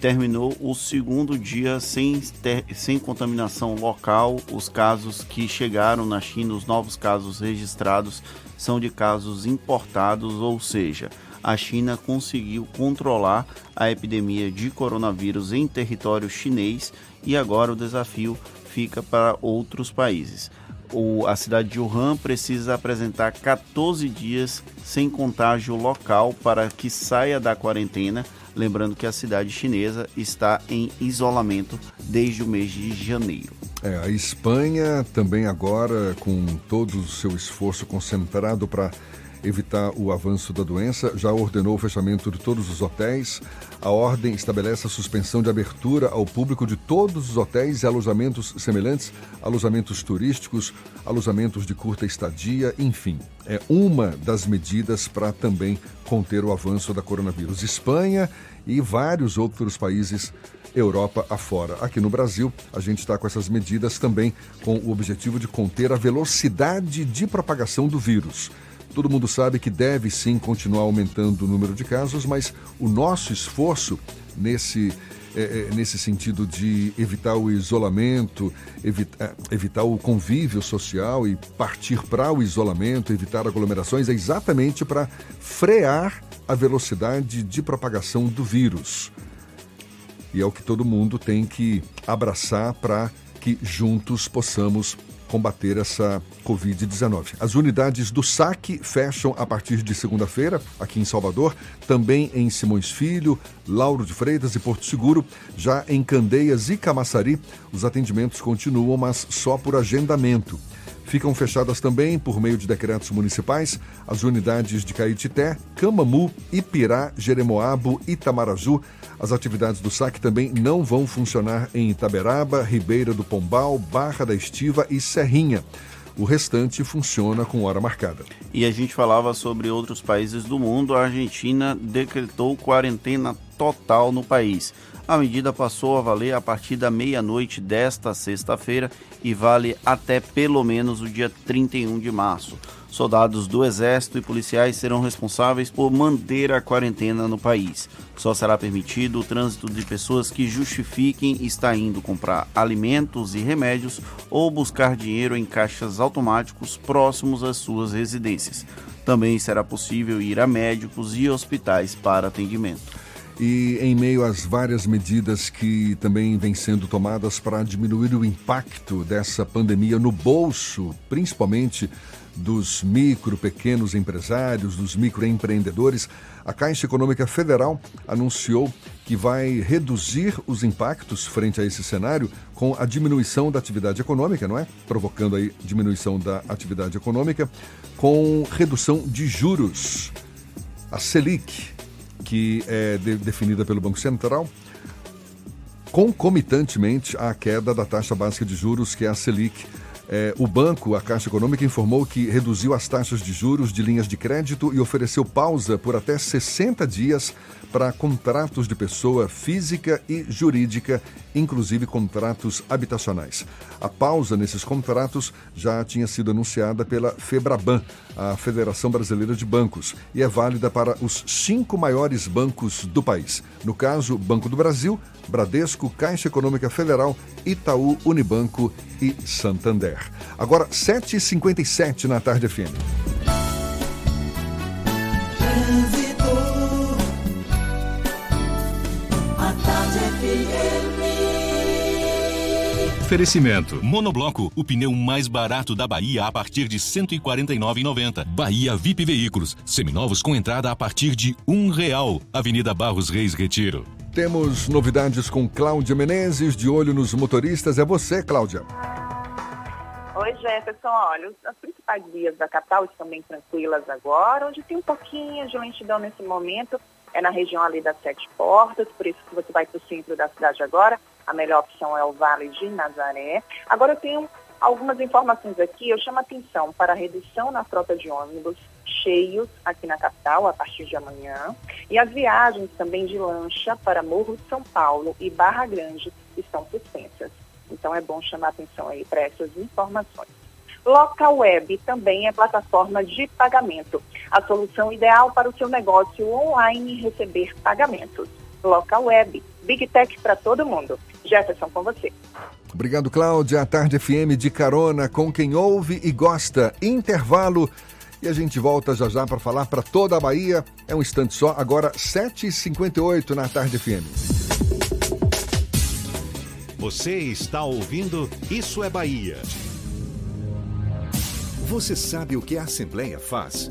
terminou o segundo dia sem, ter, sem contaminação local. Os casos que chegaram na China, os novos casos registrados, são de casos importados, ou seja, a China conseguiu controlar a epidemia de coronavírus em território chinês e agora o desafio fica para outros países. O, a cidade de Wuhan precisa apresentar 14 dias sem contágio local para que saia da quarentena. Lembrando que a cidade chinesa está em isolamento desde o mês de janeiro. É, a Espanha também agora, com todo o seu esforço concentrado para evitar o avanço da doença, já ordenou o fechamento de todos os hotéis. A ordem estabelece a suspensão de abertura ao público de todos os hotéis e alojamentos semelhantes, alojamentos turísticos, alojamentos de curta estadia, enfim. É uma das medidas para também conter o avanço da coronavírus. Espanha e vários outros países Europa afora. Aqui no Brasil, a gente está com essas medidas também com o objetivo de conter a velocidade de propagação do vírus. Todo mundo sabe que deve sim continuar aumentando o número de casos, mas o nosso esforço nesse, é, nesse sentido de evitar o isolamento, evita, evitar o convívio social e partir para o isolamento, evitar aglomerações, é exatamente para frear a velocidade de propagação do vírus. E é o que todo mundo tem que abraçar para que juntos possamos combater essa Covid-19. As unidades do SAC fecham a partir de segunda-feira, aqui em Salvador, também em Simões Filho, Lauro de Freitas e Porto Seguro. Já em Candeias e Camaçari, os atendimentos continuam, mas só por agendamento. Ficam fechadas também, por meio de decretos municipais, as unidades de Caetité, Camamu, Ipirá, Jeremoabo, Itamaraju. As atividades do SAC também não vão funcionar em Itaberaba, Ribeira do Pombal, Barra da Estiva e Serrinha. O restante funciona com hora marcada. E a gente falava sobre outros países do mundo. A Argentina decretou quarentena total no país. A medida passou a valer a partir da meia-noite desta sexta-feira e vale até pelo menos o dia 31 de março. Soldados do Exército e policiais serão responsáveis por manter a quarentena no país. Só será permitido o trânsito de pessoas que justifiquem estar indo comprar alimentos e remédios ou buscar dinheiro em caixas automáticos próximos às suas residências. Também será possível ir a médicos e hospitais para atendimento. E em meio às várias medidas que também vêm sendo tomadas para diminuir o impacto dessa pandemia no bolso, principalmente dos micro, pequenos empresários, dos microempreendedores, a Caixa Econômica Federal anunciou que vai reduzir os impactos frente a esse cenário com a diminuição da atividade econômica, não é? Provocando aí diminuição da atividade econômica com redução de juros. A Selic, que é de, definida pelo Banco Central, concomitantemente à queda da taxa básica de juros, que é a Selic. É, o banco, a Caixa Econômica, informou que reduziu as taxas de juros de linhas de crédito e ofereceu pausa por até 60 dias para contratos de pessoa física e jurídica, inclusive contratos habitacionais. A pausa nesses contratos já tinha sido anunciada pela Febraban, a Federação Brasileira de Bancos, e é válida para os cinco maiores bancos do país. No caso, Banco do Brasil, Bradesco, Caixa Econômica Federal, Itaú, Unibanco e Santander. Agora, 7h57 na tarde FM. Oferecimento. Monobloco, o pneu mais barato da Bahia a partir de R$ 149,90. Bahia VIP Veículos, seminovos com entrada a partir de um real. Avenida Barros Reis Retiro. Temos novidades com Cláudia Menezes, de olho nos motoristas. É você, Cláudia. Oi, Jefferson. Olha, as principais vias da capital estão bem tranquilas agora. Onde tem um pouquinho de lentidão nesse momento é na região ali das Sete Portas, por isso que você vai para o centro da cidade agora a melhor opção é o Vale de Nazaré. Agora eu tenho algumas informações aqui, eu chamo a atenção para a redução na frota de ônibus cheios aqui na capital a partir de amanhã e as viagens também de lancha para Morro de São Paulo e Barra Grande estão suspensas. Então é bom chamar atenção aí para essas informações. Local Web também é plataforma de pagamento, a solução ideal para o seu negócio online receber pagamentos. Local Web, Big Tech para todo mundo. Jefferson, com você. Obrigado, Cláudia. A Tarde FM de carona com quem ouve e gosta. Intervalo. E a gente volta já já para falar para toda a Bahia. É um instante só, agora 7h58 na Tarde FM. Você está ouvindo Isso é Bahia. Você sabe o que a Assembleia faz?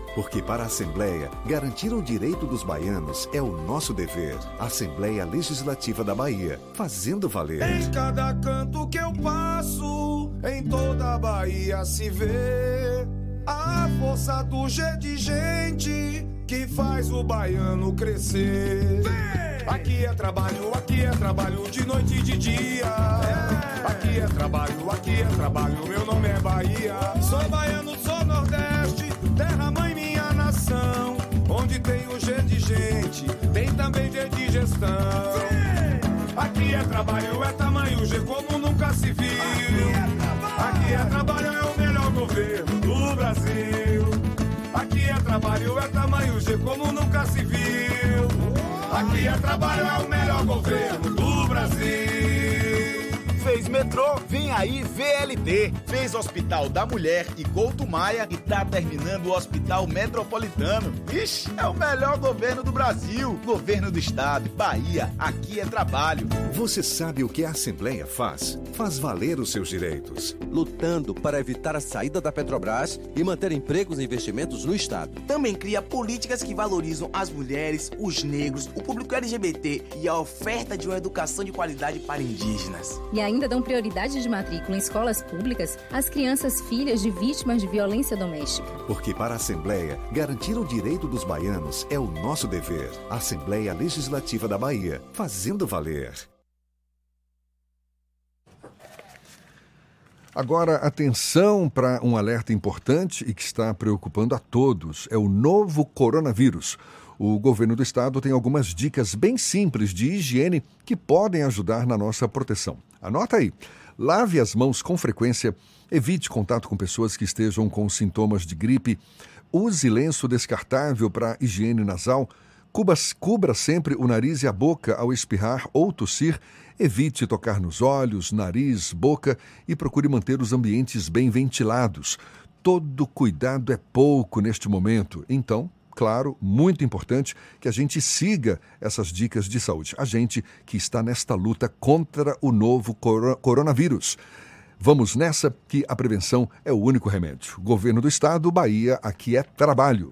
Porque para a Assembleia, garantir o direito dos baianos é o nosso dever. Assembleia Legislativa da Bahia, fazendo valer. Em cada canto que eu passo, em toda a Bahia se vê a força do G de gente que faz o baiano crescer. Aqui é trabalho, aqui é trabalho de noite e de dia. Aqui é trabalho, aqui é trabalho, meu nome é Bahia. Sou baiano, sou Onde tem o G de gente, tem também G de gestão. Aqui é trabalho, é tamanho G como nunca se viu. Aqui é trabalho, é o melhor governo do Brasil. Aqui é trabalho, é tamanho G como nunca se viu. Aqui é trabalho, é o melhor governo do Brasil. Fez metrô, vem aí VLT. Fez Hospital da Mulher e Couto Maia e tá terminando o Hospital Metropolitano. Ixi, é o melhor governo do Brasil. Governo do Estado, Bahia, aqui é trabalho. Você sabe o que a Assembleia faz? Faz valer os seus direitos. Lutando para evitar a saída da Petrobras e manter empregos e investimentos no Estado. Também cria políticas que valorizam as mulheres, os negros, o público LGBT e a oferta de uma educação de qualidade para indígenas. E ainda dão prioridade de matrícula em escolas públicas às crianças filhas de vítimas de violência doméstica. Porque para a Assembleia, garantir o direito dos baianos é o nosso dever. Assembleia Legislativa da Bahia, fazendo valer. Agora, atenção para um alerta importante e que está preocupando a todos: é o novo coronavírus. O governo do estado tem algumas dicas bem simples de higiene que podem ajudar na nossa proteção. Anota aí. Lave as mãos com frequência, evite contato com pessoas que estejam com sintomas de gripe, use lenço descartável para higiene nasal, cubra, cubra sempre o nariz e a boca ao espirrar ou tossir, evite tocar nos olhos, nariz, boca e procure manter os ambientes bem ventilados. Todo cuidado é pouco neste momento, então claro, muito importante que a gente siga essas dicas de saúde. A gente que está nesta luta contra o novo coronavírus. Vamos nessa que a prevenção é o único remédio. Governo do Estado, Bahia, aqui é trabalho.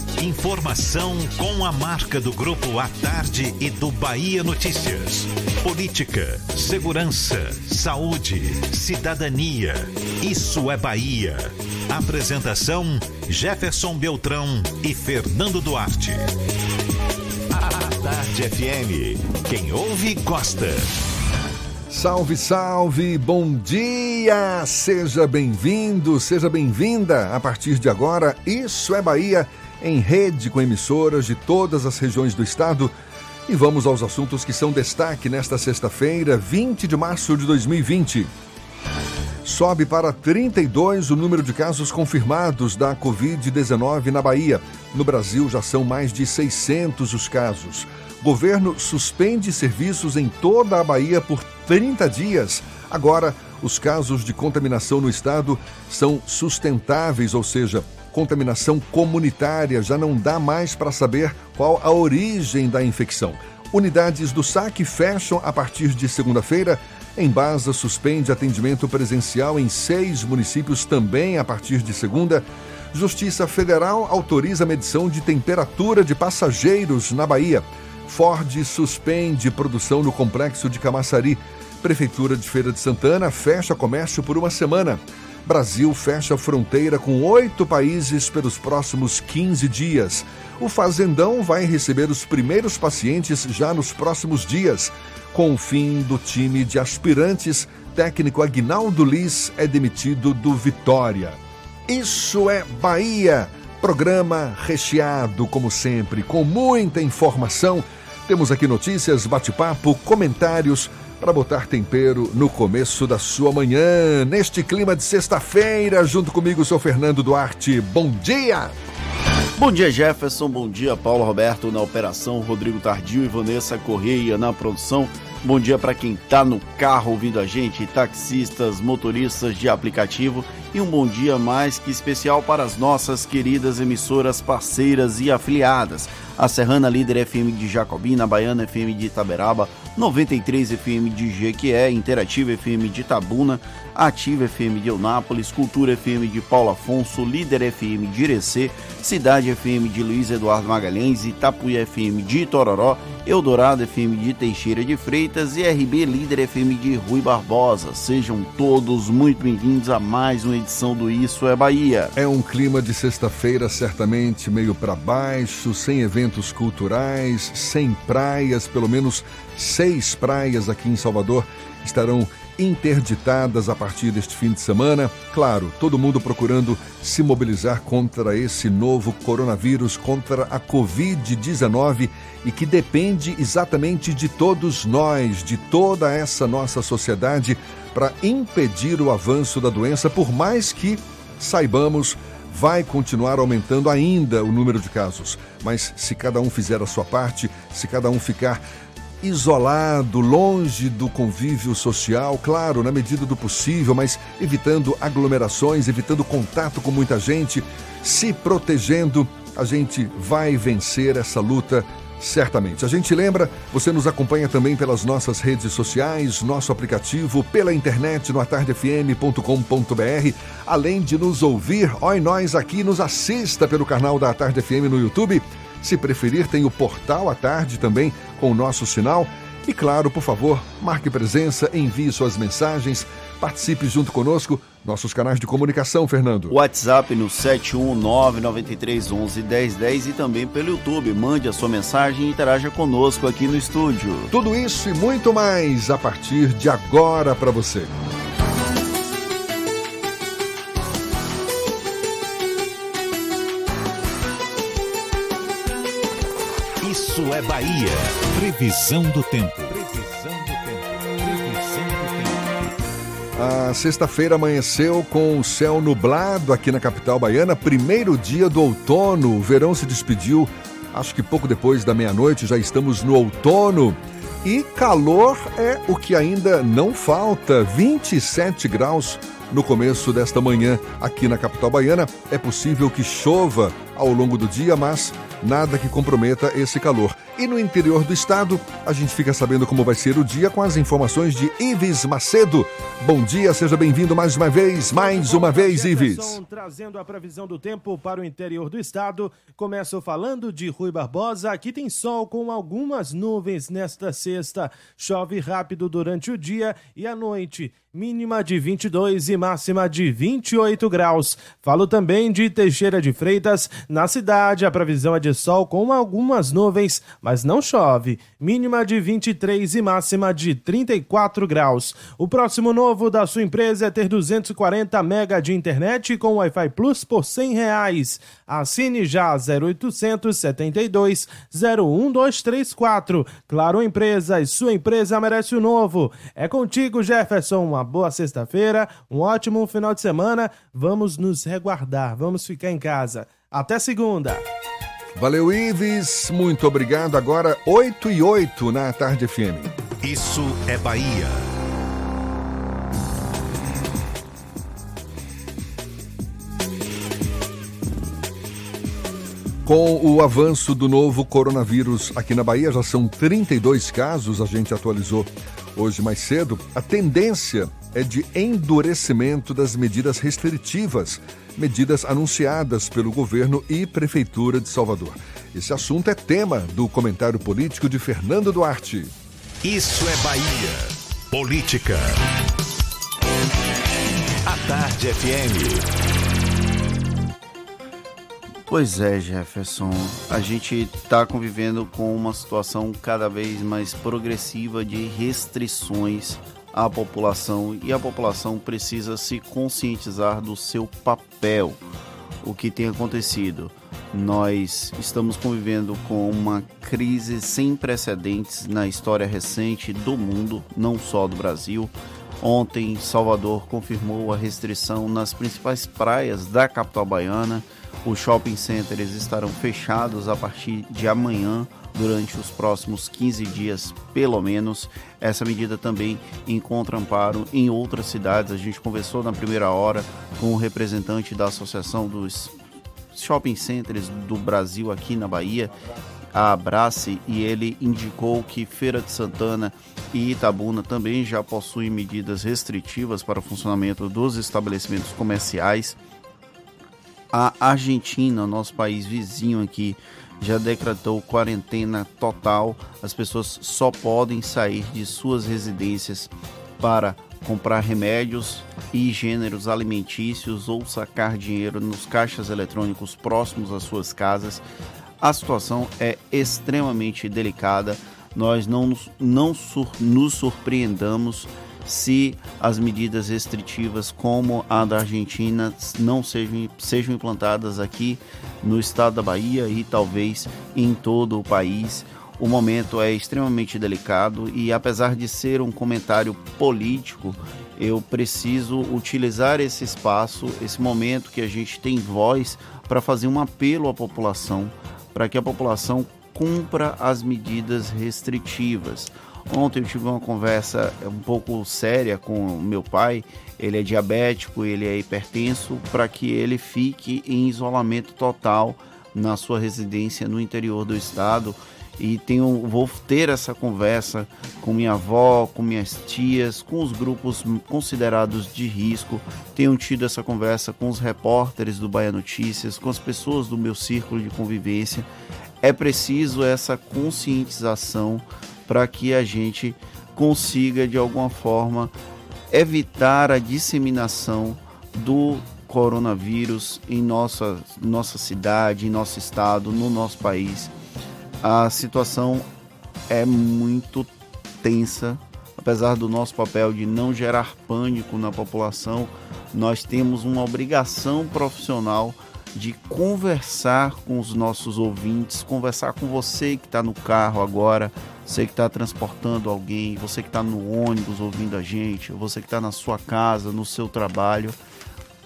Informação com a marca do Grupo A Tarde e do Bahia Notícias. Política, segurança, saúde, cidadania. Isso é Bahia. Apresentação: Jefferson Beltrão e Fernando Duarte. A Tarde FM. Quem ouve, gosta. Salve, salve, bom dia! Seja bem-vindo, seja bem-vinda. A partir de agora, Isso é Bahia em rede com emissoras de todas as regiões do estado. E vamos aos assuntos que são destaque nesta sexta-feira, 20 de março de 2020. Sobe para 32 o número de casos confirmados da Covid-19 na Bahia. No Brasil já são mais de 600 os casos. Governo suspende serviços em toda a Bahia por 30 dias. Agora, os casos de contaminação no estado são sustentáveis, ou seja, contaminação comunitária, já não dá mais para saber qual a origem da infecção. Unidades do SAC fecham a partir de segunda-feira. Embasa suspende atendimento presencial em seis municípios também a partir de segunda. Justiça Federal autoriza medição de temperatura de passageiros na Bahia. Ford suspende produção no complexo de Camaçari. Prefeitura de Feira de Santana fecha comércio por uma semana. Brasil fecha fronteira com oito países pelos próximos 15 dias. O Fazendão vai receber os primeiros pacientes já nos próximos dias. Com o fim do time de aspirantes, técnico Agnaldo Liz é demitido do Vitória. Isso é Bahia. Programa recheado, como sempre, com muita informação. Temos aqui notícias, bate-papo, comentários para botar tempero no começo da sua manhã, neste clima de sexta-feira, junto comigo, sou Fernando Duarte. Bom dia! Bom dia, Jefferson. Bom dia, Paulo Roberto na operação, Rodrigo Tardio e Vanessa Correia na produção. Bom dia para quem está no carro ouvindo a gente, taxistas, motoristas de aplicativo e um bom dia mais que especial para as nossas queridas emissoras parceiras e afiliadas. A Serrana Líder FM de Jacobina, Baiana FM de Itaberaba, 93 FM de Jequié, Interativa FM de Tabuna, Ativa FM de Eunápolis, Cultura FM de Paulo Afonso, Líder FM de Irecê, Cidade FM de Luiz Eduardo Magalhães, Itapuí FM de Tororó, Eldorado FM de Teixeira de Freitas e RB Líder FM de Rui Barbosa. Sejam todos muito bem-vindos a mais uma edição do Isso é Bahia. É um clima de sexta-feira certamente meio para baixo, sem evento eventos culturais, sem praias, pelo menos seis praias aqui em Salvador estarão interditadas a partir deste fim de semana. Claro, todo mundo procurando se mobilizar contra esse novo coronavírus, contra a Covid-19 e que depende exatamente de todos nós, de toda essa nossa sociedade, para impedir o avanço da doença, por mais que saibamos vai continuar aumentando ainda o número de casos. Mas se cada um fizer a sua parte, se cada um ficar isolado, longe do convívio social, claro, na medida do possível, mas evitando aglomerações, evitando contato com muita gente, se protegendo, a gente vai vencer essa luta certamente. A gente lembra, você nos acompanha também pelas nossas redes sociais, nosso aplicativo, pela internet no atardefm.com.br, além de nos ouvir, oi nós aqui, nos assista pelo canal da Tarde FM no YouTube se preferir, tem o Portal à Tarde também com o nosso sinal. E claro, por favor, marque presença, envie suas mensagens, participe junto conosco. Nossos canais de comunicação, Fernando. WhatsApp no 71993111010 e também pelo YouTube. Mande a sua mensagem e interaja conosco aqui no estúdio. Tudo isso e muito mais a partir de agora para você. Isso é Bahia. Previsão do tempo. Previsão do tempo. Previsão do tempo. A sexta-feira amanheceu com o céu nublado aqui na capital baiana. Primeiro dia do outono. O verão se despediu, acho que pouco depois da meia-noite. Já estamos no outono. E calor é o que ainda não falta. 27 graus no começo desta manhã aqui na capital baiana. É possível que chova ao longo do dia, mas nada que comprometa esse calor. E no interior do estado, a gente fica sabendo como vai ser o dia com as informações de Ives Macedo. Bom dia, seja bem-vindo mais uma vez, mais uma vez, Ives. Trazendo a previsão do tempo para o interior do estado, começo falando de Rui Barbosa. Aqui tem sol com algumas nuvens nesta sexta. Chove rápido durante o dia e à noite mínima de 22 e máxima de 28 graus. Falo também de Teixeira de Freitas, na cidade a previsão é de sol com algumas nuvens, mas não chove. Mínima de 23 e máxima de 34 graus. O próximo novo da sua empresa é ter 240 mega de internet com Wi-Fi Plus por 100 reais. Assine já 0800 72 01234. Claro Empresa e sua empresa merece o novo. É contigo, Jefferson. Uma boa sexta-feira, um ótimo final de semana. Vamos nos reguardar, vamos ficar em casa. Até segunda. Valeu, Ives. Muito obrigado. Agora, 8 e 8 na Tarde FM. Isso é Bahia. Com o avanço do novo coronavírus aqui na Bahia, já são 32 casos, a gente atualizou hoje mais cedo. A tendência é de endurecimento das medidas restritivas, medidas anunciadas pelo governo e Prefeitura de Salvador. Esse assunto é tema do comentário político de Fernando Duarte. Isso é Bahia. Política. A Tarde FM. Pois é, Jefferson. A gente está convivendo com uma situação cada vez mais progressiva de restrições à população e a população precisa se conscientizar do seu papel. O que tem acontecido? Nós estamos convivendo com uma crise sem precedentes na história recente do mundo, não só do Brasil. Ontem, Salvador confirmou a restrição nas principais praias da capital baiana os shopping centers estarão fechados a partir de amanhã, durante os próximos 15 dias, pelo menos. Essa medida também encontra amparo em outras cidades. A gente conversou na primeira hora com o representante da Associação dos Shopping Centers do Brasil aqui na Bahia, a Abrace, e ele indicou que Feira de Santana e Itabuna também já possuem medidas restritivas para o funcionamento dos estabelecimentos comerciais. A Argentina, nosso país vizinho aqui, já decretou quarentena total. As pessoas só podem sair de suas residências para comprar remédios e gêneros alimentícios ou sacar dinheiro nos caixas eletrônicos próximos às suas casas. a situação é extremamente delicada. Nós não, não sur, nos surpreendamos se as medidas restritivas como a da Argentina não sejam, sejam implantadas aqui no estado da Bahia e talvez em todo o país. O momento é extremamente delicado e, apesar de ser um comentário político, eu preciso utilizar esse espaço, esse momento que a gente tem voz, para fazer um apelo à população, para que a população cumpra as medidas restritivas. Ontem eu tive uma conversa um pouco séria com meu pai. Ele é diabético, ele é hipertenso, para que ele fique em isolamento total na sua residência no interior do estado e tenho, vou ter essa conversa com minha avó, com minhas tias, com os grupos considerados de risco. Tenho tido essa conversa com os repórteres do Bahia Notícias, com as pessoas do meu círculo de convivência. É preciso essa conscientização para que a gente consiga de alguma forma evitar a disseminação do coronavírus em nossa, nossa cidade, em nosso estado, no nosso país a situação é muito tensa. Apesar do nosso papel de não gerar pânico na população, nós temos uma obrigação profissional de conversar com os nossos ouvintes, conversar com você que está no carro agora, você que está transportando alguém, você que está no ônibus ouvindo a gente, você que está na sua casa, no seu trabalho.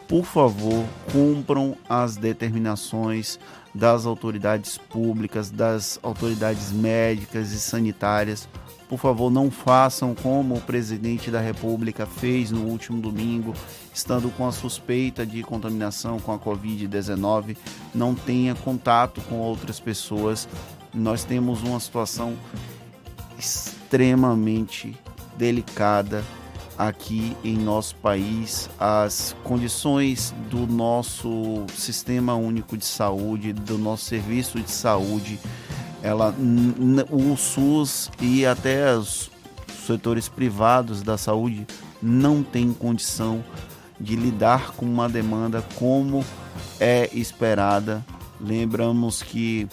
Por favor, cumpram as determinações das autoridades públicas, das autoridades médicas e sanitárias. Por favor, não façam como o presidente da República fez no último domingo, estando com a suspeita de contaminação com a Covid-19. Não tenha contato com outras pessoas. Nós temos uma situação extremamente delicada aqui em nosso país, as condições do nosso sistema único de saúde, do nosso serviço de saúde, ela, o SUS e até os setores privados da saúde não têm condição de lidar com uma demanda como é esperada. Lembramos que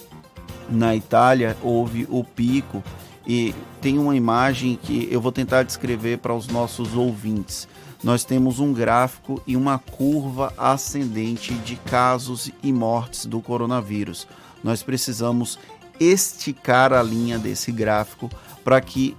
na Itália houve o pico e tem uma imagem que eu vou tentar descrever para os nossos ouvintes. Nós temos um gráfico e uma curva ascendente de casos e mortes do coronavírus. Nós precisamos esticar a linha desse gráfico para que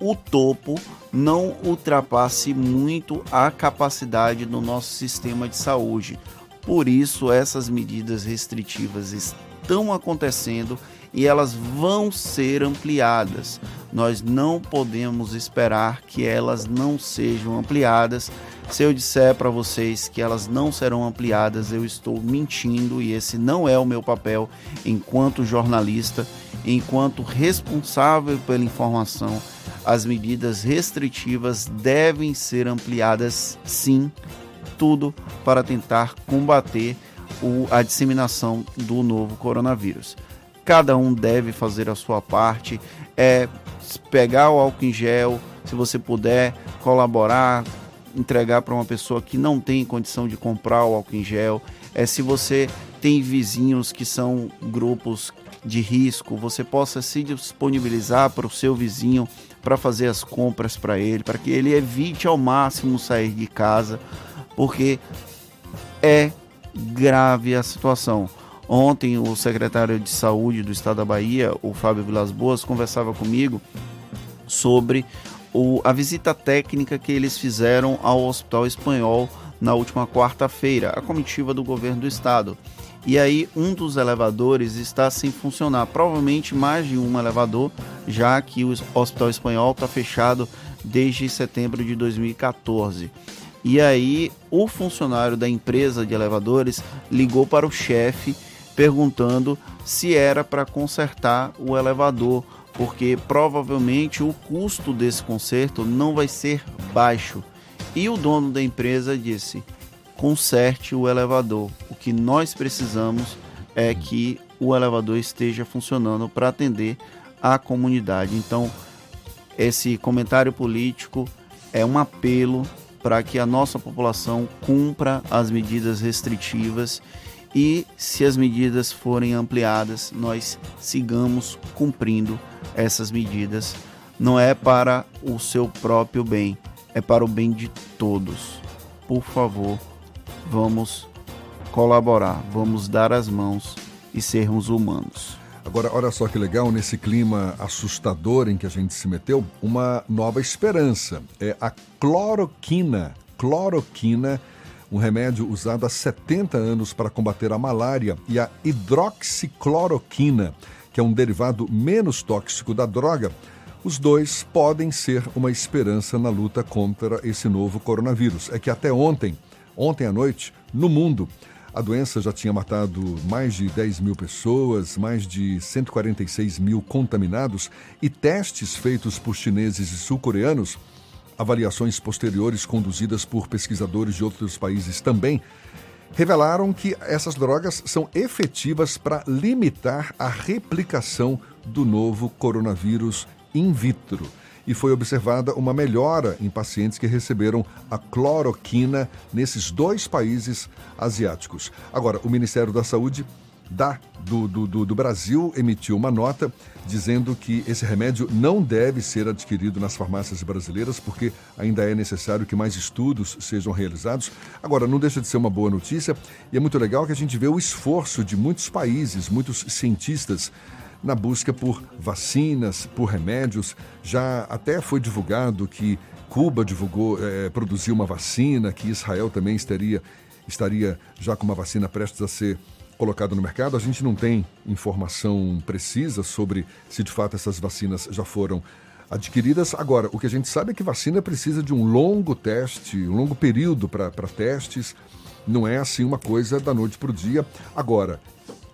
o topo não ultrapasse muito a capacidade do nosso sistema de saúde. Por isso, essas medidas restritivas estão acontecendo e elas vão ser ampliadas. Nós não podemos esperar que elas não sejam ampliadas. Se eu disser para vocês que elas não serão ampliadas, eu estou mentindo e esse não é o meu papel enquanto jornalista, enquanto responsável pela informação. As medidas restritivas devem ser ampliadas sim, tudo para tentar combater o, a disseminação do novo coronavírus. Cada um deve fazer a sua parte, é pegar o álcool em gel, se você puder colaborar, entregar para uma pessoa que não tem condição de comprar o álcool em gel. É se você tem vizinhos que são grupos de risco, você possa se disponibilizar para o seu vizinho para fazer as compras para ele, para que ele evite ao máximo sair de casa, porque é grave a situação. Ontem, o secretário de Saúde do Estado da Bahia, o Fábio Vilas Boas, conversava comigo sobre o, a visita técnica que eles fizeram ao Hospital Espanhol na última quarta-feira, a comitiva do governo do estado. E aí, um dos elevadores está sem funcionar, provavelmente mais de um elevador, já que o Hospital Espanhol está fechado desde setembro de 2014. E aí, o funcionário da empresa de elevadores ligou para o chefe perguntando se era para consertar o elevador, porque provavelmente o custo desse conserto não vai ser baixo. E o dono da empresa disse: conserte o elevador. O que nós precisamos é que o elevador esteja funcionando para atender a comunidade. Então, esse comentário político é um apelo para que a nossa população cumpra as medidas restritivas e se as medidas forem ampliadas, nós sigamos cumprindo essas medidas. Não é para o seu próprio bem, é para o bem de todos. Por favor, vamos colaborar, vamos dar as mãos e sermos humanos. Agora, olha só que legal, nesse clima assustador em que a gente se meteu, uma nova esperança. É a cloroquina. Cloroquina, um remédio usado há 70 anos para combater a malária, e a hidroxicloroquina, que é um derivado menos tóxico da droga. Os dois podem ser uma esperança na luta contra esse novo coronavírus. É que até ontem, ontem à noite, no mundo, a doença já tinha matado mais de 10 mil pessoas, mais de 146 mil contaminados e testes feitos por chineses e sul-coreanos, avaliações posteriores conduzidas por pesquisadores de outros países também, revelaram que essas drogas são efetivas para limitar a replicação do novo coronavírus in vitro e foi observada uma melhora em pacientes que receberam a cloroquina nesses dois países asiáticos. Agora, o Ministério da Saúde da, do, do, do, Brasil emitiu uma nota dizendo que esse remédio não deve ser adquirido nas farmácias brasileiras porque ainda é necessário que mais estudos sejam realizados. Agora, não deixa de ser uma boa notícia e é muito legal que a gente vê o esforço de muitos países, muitos cientistas na busca por vacinas, por remédios. Já até foi divulgado que Cuba divulgou, é, produziu uma vacina, que Israel também estaria, estaria já com uma vacina prestes a ser colocada no mercado. A gente não tem informação precisa sobre se de fato essas vacinas já foram adquiridas. Agora, o que a gente sabe é que vacina precisa de um longo teste, um longo período para testes. Não é assim uma coisa da noite para o dia. Agora,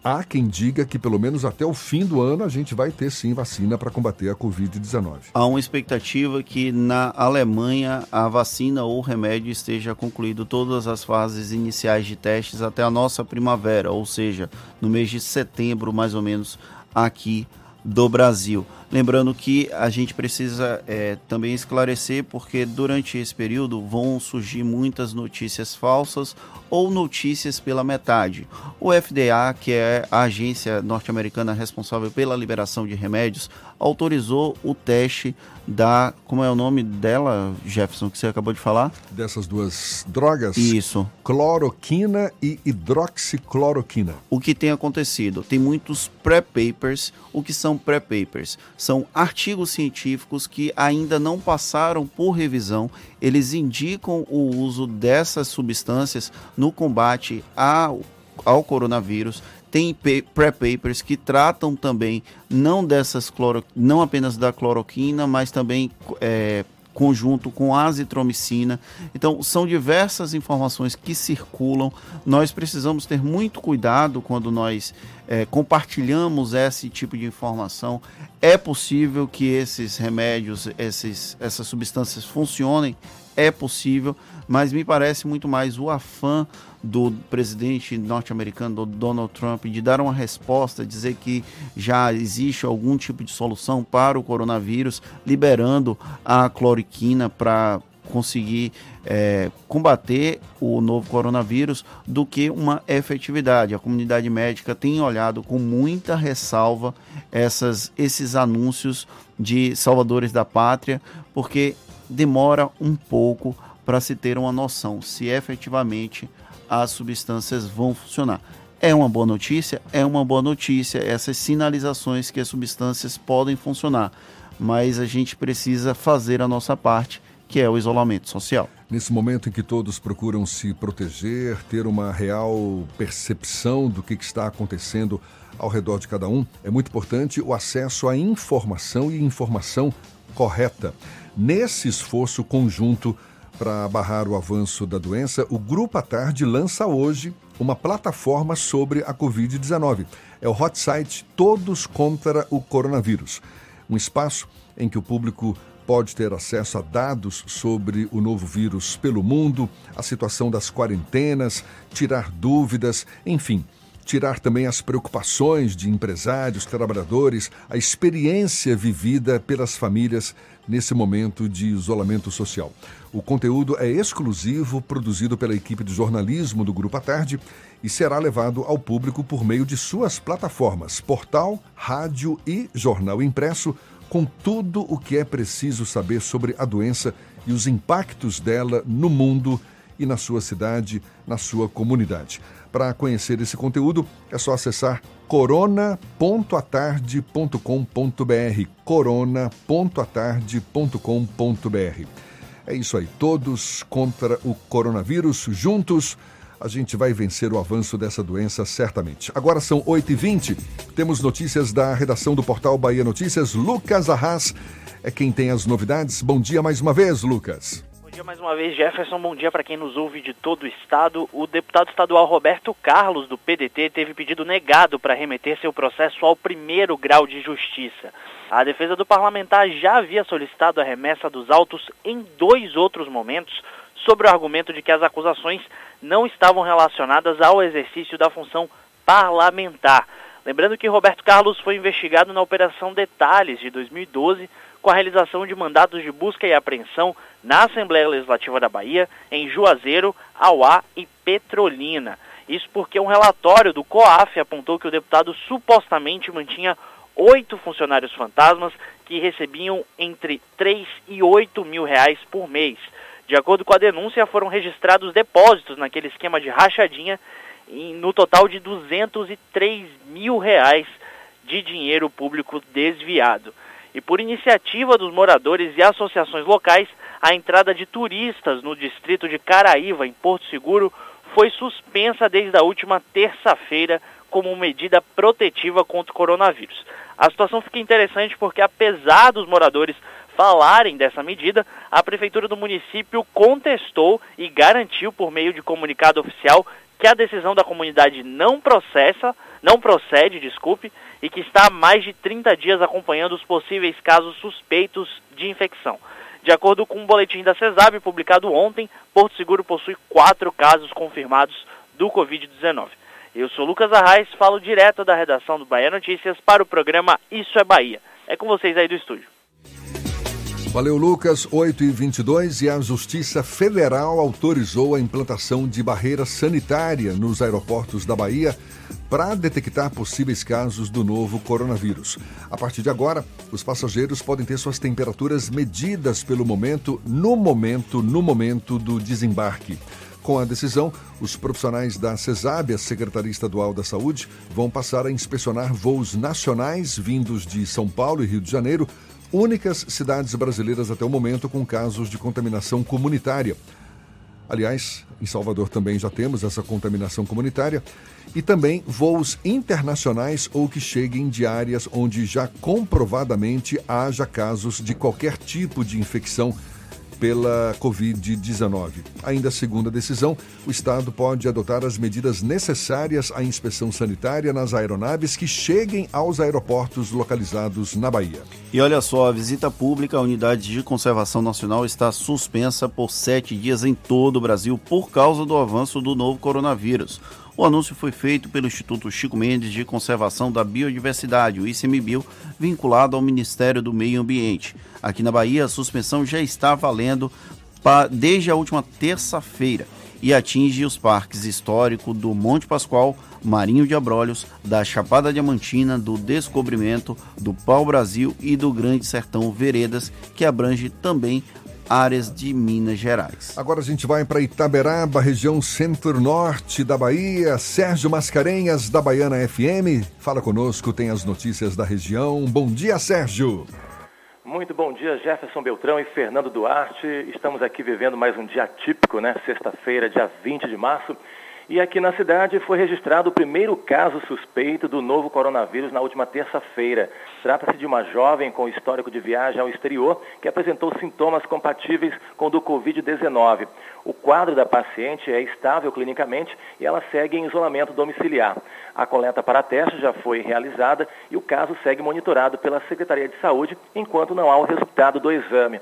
há quem diga que pelo menos até o fim do ano a gente vai ter sim vacina para combater a Covid-19. Há uma expectativa que na Alemanha a vacina ou remédio esteja concluído todas as fases iniciais de testes até a nossa primavera, ou seja, no mês de setembro mais ou menos aqui do Brasil. Lembrando que a gente precisa é, também esclarecer, porque durante esse período vão surgir muitas notícias falsas ou notícias pela metade. O FDA, que é a agência norte-americana responsável pela liberação de remédios, autorizou o teste da. Como é o nome dela, Jefferson, que você acabou de falar? Dessas duas drogas? Isso. Cloroquina e hidroxicloroquina. O que tem acontecido? Tem muitos pré-papers. O que são pré-papers? São artigos científicos que ainda não passaram por revisão. Eles indicam o uso dessas substâncias no combate ao, ao coronavírus tem pré-papers que tratam também não dessas cloro, não apenas da cloroquina, mas também é, conjunto com azitromicina. Então, são diversas informações que circulam. Nós precisamos ter muito cuidado quando nós é, compartilhamos esse tipo de informação. É possível que esses remédios, esses, essas substâncias funcionem, é possível, mas me parece muito mais o afã do presidente norte-americano, do Donald Trump, de dar uma resposta, dizer que já existe algum tipo de solução para o coronavírus, liberando a cloriquina para conseguir é, combater o novo coronavírus do que uma efetividade. A comunidade médica tem olhado com muita ressalva essas, esses anúncios de salvadores da pátria, porque demora um pouco para se ter uma noção se efetivamente as substâncias vão funcionar. É uma boa notícia? É uma boa notícia essas sinalizações que as substâncias podem funcionar, mas a gente precisa fazer a nossa parte, que é o isolamento social. Nesse momento em que todos procuram se proteger, ter uma real percepção do que está acontecendo ao redor de cada um, é muito importante o acesso à informação e informação correta. Nesse esforço conjunto, para barrar o avanço da doença, o Grupo à Tarde lança hoje uma plataforma sobre a Covid-19. É o hot site Todos contra o Coronavírus. Um espaço em que o público pode ter acesso a dados sobre o novo vírus pelo mundo, a situação das quarentenas, tirar dúvidas, enfim tirar também as preocupações de empresários, trabalhadores, a experiência vivida pelas famílias nesse momento de isolamento social. O conteúdo é exclusivo, produzido pela equipe de jornalismo do Grupo à Tarde e será levado ao público por meio de suas plataformas, portal, rádio e jornal impresso, com tudo o que é preciso saber sobre a doença e os impactos dela no mundo e na sua cidade, na sua comunidade. Para conhecer esse conteúdo, é só acessar corona.atarde.com.br. corona.atarde.com.br. É isso aí, todos contra o coronavírus, juntos a gente vai vencer o avanço dessa doença certamente. Agora são 8h20, temos notícias da redação do portal Bahia Notícias. Lucas Arras é quem tem as novidades. Bom dia mais uma vez, Lucas. Dia mais uma vez, Jefferson. Bom dia para quem nos ouve de todo o estado. O deputado estadual Roberto Carlos, do PDT, teve pedido negado para remeter seu processo ao primeiro grau de justiça. A defesa do parlamentar já havia solicitado a remessa dos autos em dois outros momentos, sobre o argumento de que as acusações não estavam relacionadas ao exercício da função parlamentar. Lembrando que Roberto Carlos foi investigado na Operação Detalhes de 2012, com a realização de mandatos de busca e apreensão na Assembleia Legislativa da Bahia, em Juazeiro, Auá e Petrolina. Isso porque um relatório do COAF apontou que o deputado supostamente mantinha oito funcionários fantasmas que recebiam entre 3 e 8 mil reais por mês. De acordo com a denúncia, foram registrados depósitos naquele esquema de rachadinha no total de 203 mil reais de dinheiro público desviado. E por iniciativa dos moradores e associações locais, a entrada de turistas no distrito de Caraíva, em Porto Seguro, foi suspensa desde a última terça-feira como medida protetiva contra o coronavírus. A situação fica interessante porque, apesar dos moradores falarem dessa medida, a prefeitura do município contestou e garantiu por meio de comunicado oficial que a decisão da comunidade não processa, não procede, desculpe, e que está há mais de 30 dias acompanhando os possíveis casos suspeitos de infecção. De acordo com um boletim da CESAB publicado ontem, Porto Seguro possui quatro casos confirmados do Covid-19. Eu sou Lucas Arraes, falo direto da redação do Bahia Notícias para o programa Isso é Bahia. É com vocês aí do estúdio. Valeu, Lucas. 8 e 22 e a Justiça Federal autorizou a implantação de barreira sanitária nos aeroportos da Bahia para detectar possíveis casos do novo coronavírus. A partir de agora, os passageiros podem ter suas temperaturas medidas pelo momento, no momento, no momento do desembarque. Com a decisão, os profissionais da CESAB, a Secretaria Estadual da Saúde, vão passar a inspecionar voos nacionais vindos de São Paulo e Rio de Janeiro únicas cidades brasileiras até o momento com casos de contaminação comunitária. Aliás, em Salvador também já temos essa contaminação comunitária. E também voos internacionais ou que cheguem de áreas onde já comprovadamente haja casos de qualquer tipo de infecção pela Covid-19. Ainda segundo a decisão, o Estado pode adotar as medidas necessárias à inspeção sanitária nas aeronaves que cheguem aos aeroportos localizados na Bahia. E olha só, a visita pública à Unidade de Conservação Nacional está suspensa por sete dias em todo o Brasil por causa do avanço do novo coronavírus. O anúncio foi feito pelo Instituto Chico Mendes de Conservação da Biodiversidade, o ICMBio, vinculado ao Ministério do Meio Ambiente. Aqui na Bahia, a suspensão já está valendo desde a última terça-feira e atinge os parques históricos do Monte Pascoal, Marinho de Abrolhos, da Chapada Diamantina, do Descobrimento, do Pau Brasil e do Grande Sertão Veredas, que abrange também áreas de Minas Gerais. Agora a gente vai para Itaberaba, região centro-norte da Bahia. Sérgio Mascarenhas, da Baiana FM. Fala conosco, tem as notícias da região. Bom dia, Sérgio. Muito bom dia, Jefferson Beltrão e Fernando Duarte. Estamos aqui vivendo mais um dia típico, né? Sexta-feira, dia 20 de março. E aqui na cidade foi registrado o primeiro caso suspeito do novo coronavírus na última terça-feira. Trata-se de uma jovem com histórico de viagem ao exterior que apresentou sintomas compatíveis com o do Covid-19. O quadro da paciente é estável clinicamente e ela segue em isolamento domiciliar. A coleta para teste já foi realizada e o caso segue monitorado pela Secretaria de Saúde enquanto não há o resultado do exame.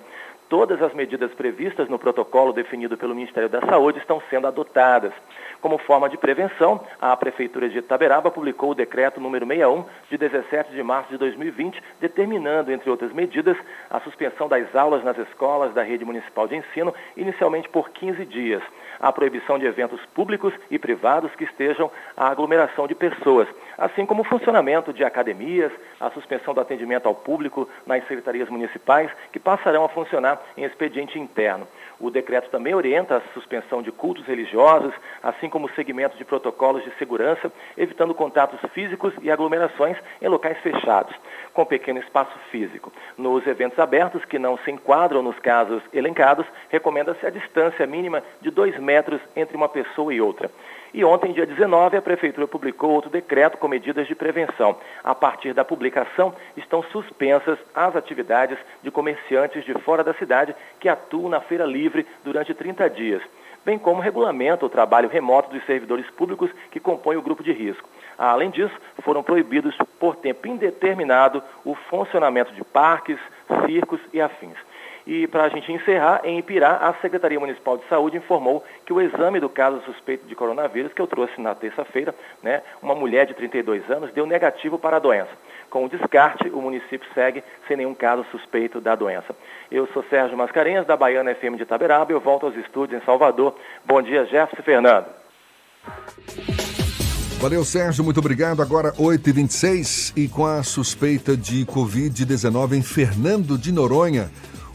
todas as medidas previstas no protocolo definido pelo Ministério da Saúde estão sendo adotadas. Como forma de prevenção, a Prefeitura de Itaberaba publicou o decreto número 61 de 17 de março de 2020, determinando, entre outras medidas, a suspensão das aulas nas escolas da rede municipal de ensino, inicialmente por 15 dias, a proibição de eventos públicos e privados que estejam a aglomeração de pessoas, assim como o funcionamento de academias, a suspensão do atendimento ao público nas secretarias municipais, que passarão a funcionar em expediente interno. O decreto também orienta a suspensão de cultos religiosos, assim como o segmento de protocolos de segurança, evitando contatos físicos e aglomerações em locais fechados, com pequeno espaço físico. Nos eventos abertos, que não se enquadram nos casos elencados, recomenda-se a distância mínima de dois metros entre uma pessoa e outra. E ontem, dia 19, a Prefeitura publicou outro decreto com medidas de prevenção. A partir da publicação, estão suspensas as atividades de comerciantes de fora da cidade que atuam na feira livre durante 30 dias, bem como regulamenta o trabalho remoto dos servidores públicos que compõem o grupo de risco. Além disso, foram proibidos por tempo indeterminado o funcionamento de parques, circos e afins. E para a gente encerrar, em Ipirá, a Secretaria Municipal de Saúde informou que o exame do caso suspeito de coronavírus, que eu trouxe na terça-feira, né, uma mulher de 32 anos, deu negativo para a doença. Com o descarte, o município segue sem nenhum caso suspeito da doença. Eu sou Sérgio Mascarenhas, da Baiana FM de Itaberaba, eu volto aos estúdios em Salvador. Bom dia, Jefferson Fernando. Valeu, Sérgio, muito obrigado. Agora 8h26 e com a suspeita de Covid-19 em Fernando de Noronha.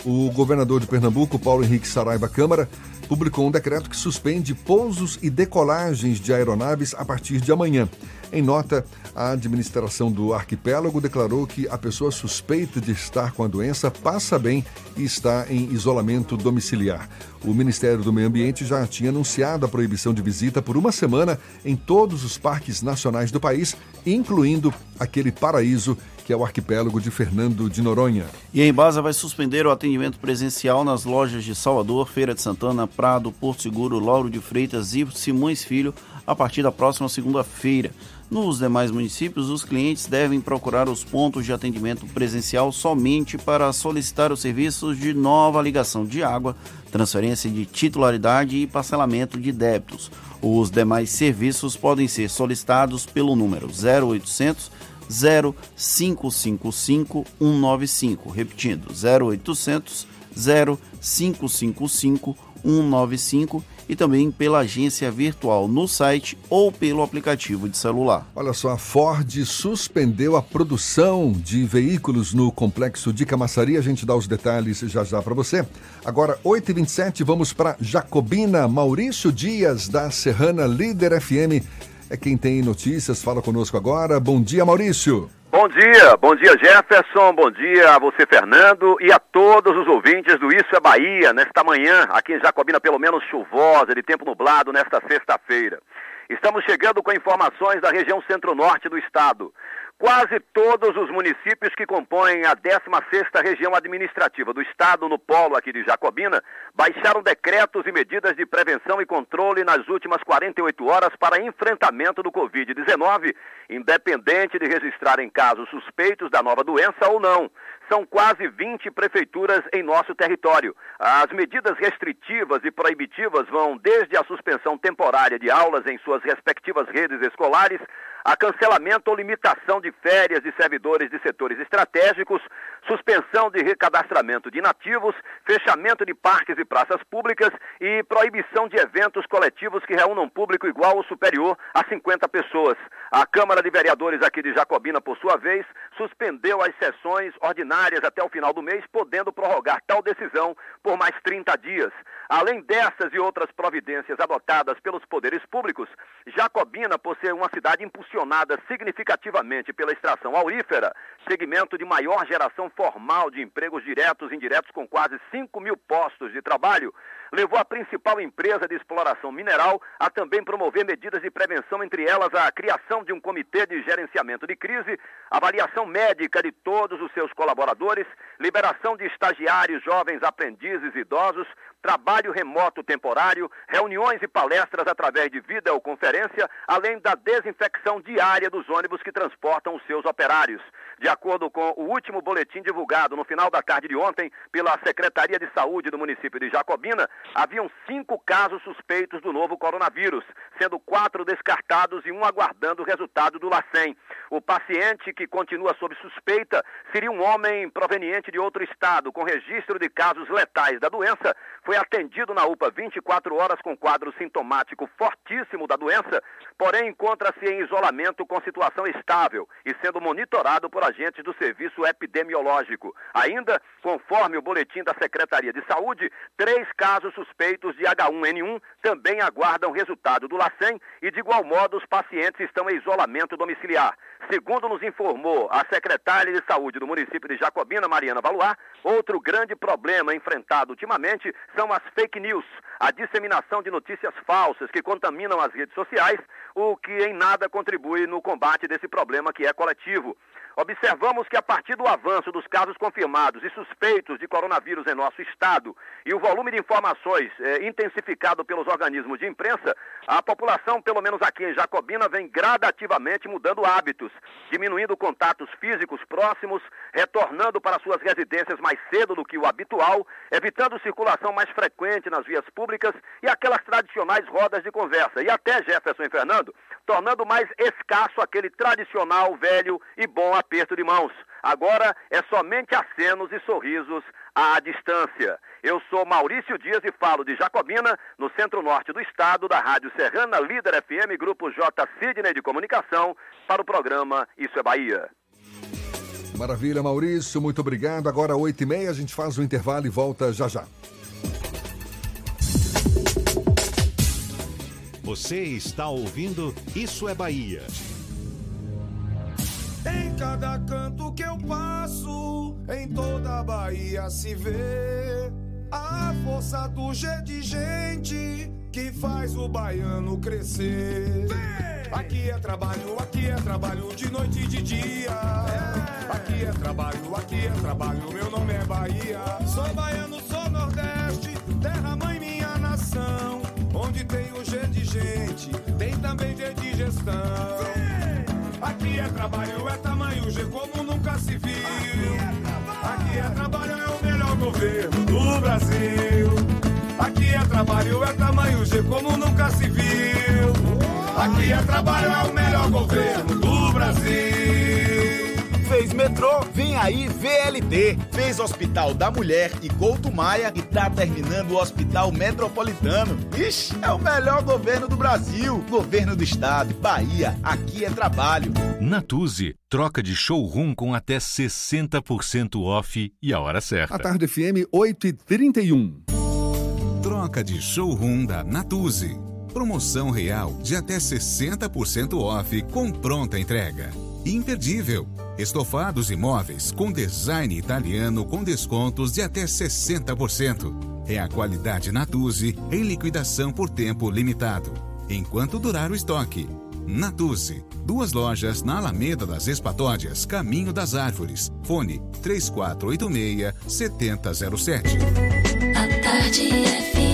O governador de Pernambuco, Paulo Henrique Saraiva Câmara, publicou um decreto que suspende pousos e decolagens de aeronaves a partir de amanhã. Em nota, a administração do arquipélago declarou que a pessoa suspeita de estar com a doença passa bem e está em isolamento domiciliar. O Ministério do Meio Ambiente já tinha anunciado a proibição de visita por uma semana em todos os parques nacionais do país, incluindo aquele paraíso que é o arquipélago de Fernando de Noronha. E a Embasa vai suspender o atendimento presencial nas lojas de Salvador, Feira de Santana, Prado, Porto Seguro, Lauro de Freitas e Simões Filho a partir da próxima segunda-feira. Nos demais municípios, os clientes devem procurar os pontos de atendimento presencial somente para solicitar os serviços de nova ligação de água, transferência de titularidade e parcelamento de débitos. Os demais serviços podem ser solicitados pelo número 0800 0555 195, repetindo 0800 0555 195 e também pela agência virtual no site ou pelo aplicativo de celular. Olha só, a Ford suspendeu a produção de veículos no complexo de Camaçari. A gente dá os detalhes já já para você. Agora, 8h27, vamos para Jacobina. Maurício Dias, da Serrana Líder FM é quem tem notícias, fala conosco agora. Bom dia, Maurício. Bom dia, bom dia Jefferson, bom dia a você Fernando e a todos os ouvintes do Isso é Bahia, nesta manhã, aqui em Jacobina pelo menos chuvosa, de tempo nublado nesta sexta-feira. Estamos chegando com informações da região centro-norte do estado. Quase todos os municípios que compõem a 16ª região administrativa do estado no polo aqui de Jacobina baixaram decretos e medidas de prevenção e controle nas últimas 48 horas para enfrentamento do COVID-19, independente de registrarem casos suspeitos da nova doença ou não. São quase 20 prefeituras em nosso território. As medidas restritivas e proibitivas vão desde a suspensão temporária de aulas em suas respectivas redes escolares a cancelamento ou limitação de férias de servidores de setores estratégicos, suspensão de recadastramento de nativos, fechamento de parques e praças públicas e proibição de eventos coletivos que reúnam público igual ou superior a 50 pessoas. A Câmara de Vereadores aqui de Jacobina, por sua vez, suspendeu as sessões ordinárias até o final do mês, podendo prorrogar tal decisão por mais 30 dias. Além dessas e outras providências adotadas pelos poderes públicos, Jacobina, por ser uma cidade impulsionada significativamente pela extração aurífera, segmento de maior geração formal de empregos diretos e indiretos com quase 5 mil postos de trabalho, levou a principal empresa de exploração mineral a também promover medidas de prevenção, entre elas a criação de um comitê de gerenciamento de crise, avaliação médica de todos os seus colaboradores, liberação de estagiários, jovens aprendizes, idosos, trabalho remoto temporário, reuniões e palestras através de videoconferência, além da desinfecção diária dos ônibus que transportam os seus operários. De acordo com o último boletim divulgado no final da tarde de ontem pela Secretaria de Saúde do município de Jacobina, haviam cinco casos suspeitos do novo coronavírus, sendo quatro descartados e um aguardando o resultado do LACEN. O paciente que continua sob suspeita seria um homem proveniente de outro estado, com registro de casos letais da doença, foi atendido na UPA 24 horas com quadro sintomático fortíssimo da doença, porém encontra-se em isolamento com situação estável e sendo monitorado por agentes do Serviço Epidemiológico. Ainda, conforme o boletim da Secretaria de Saúde, três casos suspeitos de H1N1 também aguardam resultado do LACEN e, de igual modo, os pacientes estão em isolamento domiciliar. Segundo nos informou a secretária de Saúde do município de Jacobina, Mariana Valuar, outro grande problema enfrentado ultimamente são as fake news, a disseminação de notícias falsas que contaminam as redes sociais, o que em nada contribui no combate desse problema que é coletivo. Observamos que a partir do avanço dos casos confirmados e suspeitos de coronavírus em nosso estado e o volume de informações eh, intensificado pelos organismos de imprensa, a população, pelo menos aqui em Jacobina, vem gradativamente mudando hábitos, diminuindo contatos físicos próximos, retornando para suas residências mais cedo do que o habitual, evitando circulação mais frequente nas vias públicas e aquelas tradicionais rodas de conversa. E até Jefferson e Fernando, tornando mais escasso aquele tradicional, velho e bom aperto de mãos. Agora é somente acenos e sorrisos à distância. Eu sou Maurício Dias e falo de Jacobina, no centro-norte do estado, da Rádio Serrana Líder FM, Grupo J. Sidney de Comunicação, para o programa Isso é Bahia. Maravilha, Maurício, muito obrigado. Agora, 8h30, a gente faz o intervalo e volta já já. Você está ouvindo Isso é Bahia. Em cada canto que eu passo, em toda a Bahia se vê a força do G de gente que faz o baiano crescer. Aqui é trabalho, aqui é trabalho de noite e de dia. Aqui é trabalho, aqui é trabalho, meu nome é Bahia. Sou baiano, sou Nordeste, terra gente, tem também de gestão. Aqui é trabalho, é tamanho G como nunca se viu. Aqui é trabalho, é o melhor governo do Brasil. Aqui é trabalho, é tamanho G como nunca se viu. Aqui é trabalho, é o melhor governo do Brasil. Fez metrô, vem aí VLT. Fez Hospital da Mulher e Couto Maia e tá terminando o Hospital Metropolitano. Ixi, é o melhor governo do Brasil. Governo do Estado, Bahia, aqui é trabalho. Natuse, troca de showroom com até 60% off e a hora certa. A tarde FM 8 e 31 Troca de showroom da Natuse. Promoção real de até 60% off com pronta entrega. Imperdível. Estofados e móveis com design italiano com descontos de até 60%. É a qualidade Natuzzi em liquidação por tempo limitado. Enquanto durar o estoque. Natuzzi. Duas lojas na Alameda das Espatódias, Caminho das Árvores. Fone 3486-7007. A tarde FM.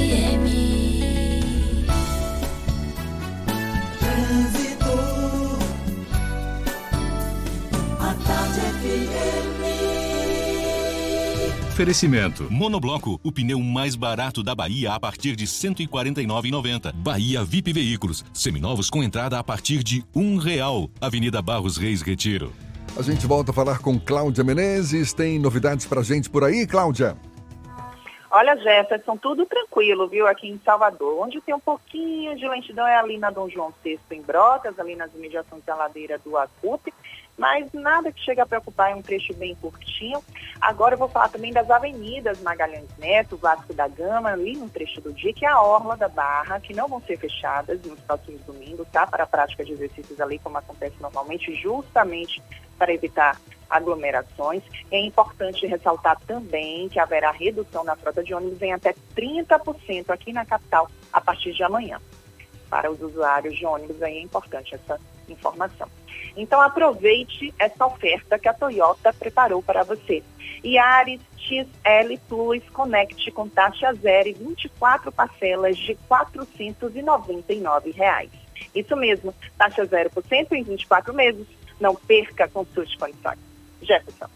Oferecimento. Monobloco, o pneu mais barato da Bahia a partir de R$ 149,90. Bahia VIP Veículos, seminovos com entrada a partir de um real. Avenida Barros Reis Retiro. A gente volta a falar com Cláudia Menezes. Tem novidades pra gente por aí, Cláudia? Olha, Jefferson, tudo tranquilo, viu, aqui em Salvador. Onde tem um pouquinho de lentidão é ali na Dom João VI, em Brotas, ali nas imediações da ladeira do Acupe, mas nada que chega a preocupar, é um trecho bem curtinho. Agora eu vou falar também das avenidas Magalhães Neto, Vasco da Gama, ali no trecho do dia, que é a Orla da Barra, que não vão ser fechadas nos próximos domingos, tá? Para a prática de exercícios ali, como acontece normalmente, justamente para evitar aglomerações. É importante ressaltar também que haverá redução na frota de ônibus em até 30% aqui na capital a partir de amanhã. Para os usuários de ônibus aí é importante essa informação. Então aproveite essa oferta que a Toyota preparou para você. Yaris XL Plus Connect com taxa zero e 24 parcelas de 499 reais. Isso mesmo, taxa 0% em 24 meses. Não perca, consulte condições. Jefferson.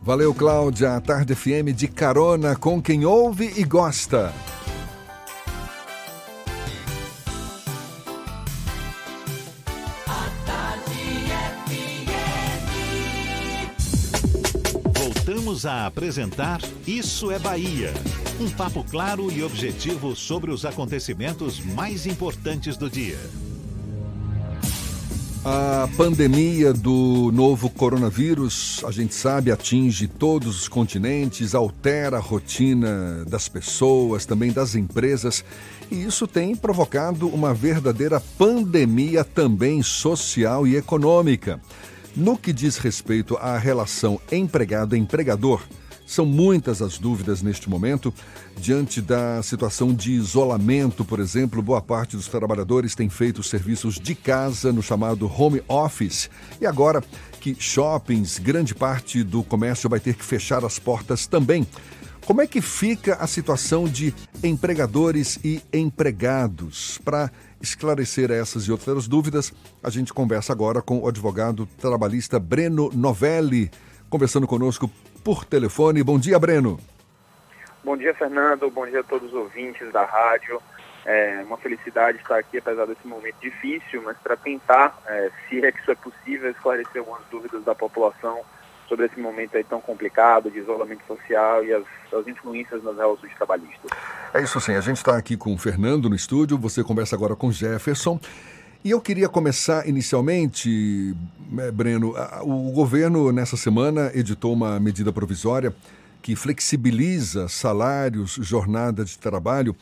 Valeu, Cláudia. A Tarde FM de carona com quem ouve e gosta. Voltamos a apresentar Isso é Bahia. Um papo claro e objetivo sobre os acontecimentos mais importantes do dia. A pandemia do novo coronavírus, a gente sabe, atinge todos os continentes, altera a rotina das pessoas, também das empresas, e isso tem provocado uma verdadeira pandemia também social e econômica. No que diz respeito à relação empregado-empregador, são muitas as dúvidas neste momento. Diante da situação de isolamento, por exemplo, boa parte dos trabalhadores tem feito serviços de casa no chamado home office. E agora que shoppings, grande parte do comércio vai ter que fechar as portas também. Como é que fica a situação de empregadores e empregados? Para esclarecer essas e outras dúvidas, a gente conversa agora com o advogado trabalhista Breno Novelli, conversando conosco por telefone. Bom dia, Breno. Bom dia, Fernando. Bom dia a todos os ouvintes da rádio. É uma felicidade estar aqui, apesar desse momento difícil, mas para tentar, é, se é que isso é possível, esclarecer algumas dúvidas da população sobre esse momento aí tão complicado de isolamento social e as, as influências nas relações trabalhistas. É isso sim, a gente está aqui com o Fernando no estúdio, você conversa agora com Jefferson. E eu queria começar inicialmente, eh, Breno, o governo nessa semana editou uma medida provisória que flexibiliza salários, jornada de trabalho.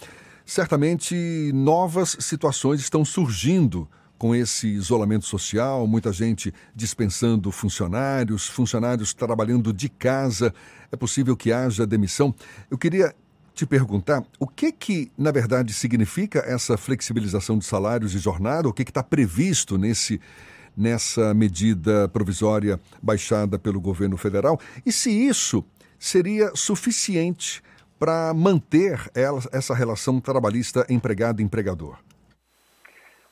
Certamente novas situações estão surgindo com esse isolamento social, muita gente dispensando funcionários, funcionários trabalhando de casa. É possível que haja demissão. Eu queria te perguntar o que que, na verdade, significa essa flexibilização de salários e jornada, o que está previsto nesse, nessa medida provisória baixada pelo governo federal e se isso seria suficiente para manter essa relação trabalhista empregado-empregador.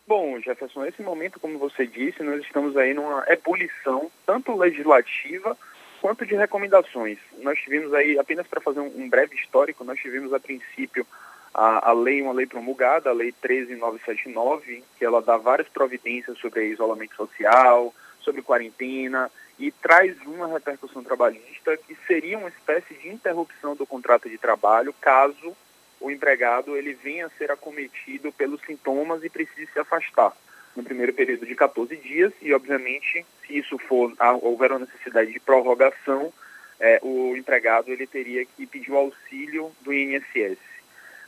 Bom, Jefferson, nesse momento, como você disse, nós estamos aí numa ebulição, tanto legislativa quanto de recomendações. Nós tivemos aí, apenas para fazer um, um, breve histórico, nós tivemos a princípio a, a lei, uma lei promulgada, a lei 13979, que ela dá várias providências sobre isolamento social, sobre quarentena, e traz uma repercussão trabalhista que seria uma espécie de interrupção do contrato de trabalho caso o empregado ele venha a ser acometido pelos sintomas e precise se afastar no primeiro período de 14 dias e, obviamente, se isso for houver uma necessidade de prorrogação, é, o empregado ele teria que pedir o auxílio do INSS.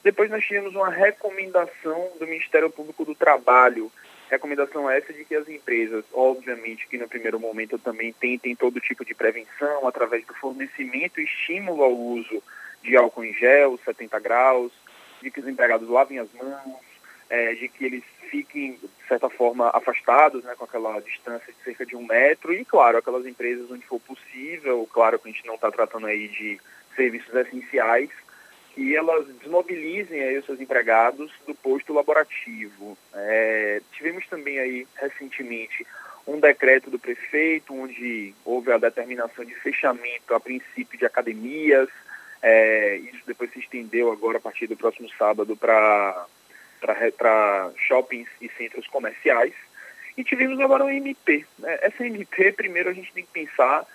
Depois nós tivemos uma recomendação do Ministério Público do Trabalho, recomendação essa de que as empresas, obviamente que no primeiro momento também tentem todo tipo de prevenção através do fornecimento e estímulo ao uso de álcool em gel, 70 graus, de que os empregados lavem as mãos, é, de que eles fiquem, de certa forma, afastados, né, com aquela distância de cerca de um metro, e, claro, aquelas empresas onde for possível, claro que a gente não está tratando aí de serviços essenciais, que elas desmobilizem aí os seus empregados do posto laborativo. É, tivemos também aí, recentemente, um decreto do prefeito, onde houve a determinação de fechamento, a princípio, de academias, é, isso depois se estendeu agora a partir do próximo sábado para shoppings e centros comerciais. E tivemos agora um MP. Né? Essa MP, primeiro a gente tem que pensar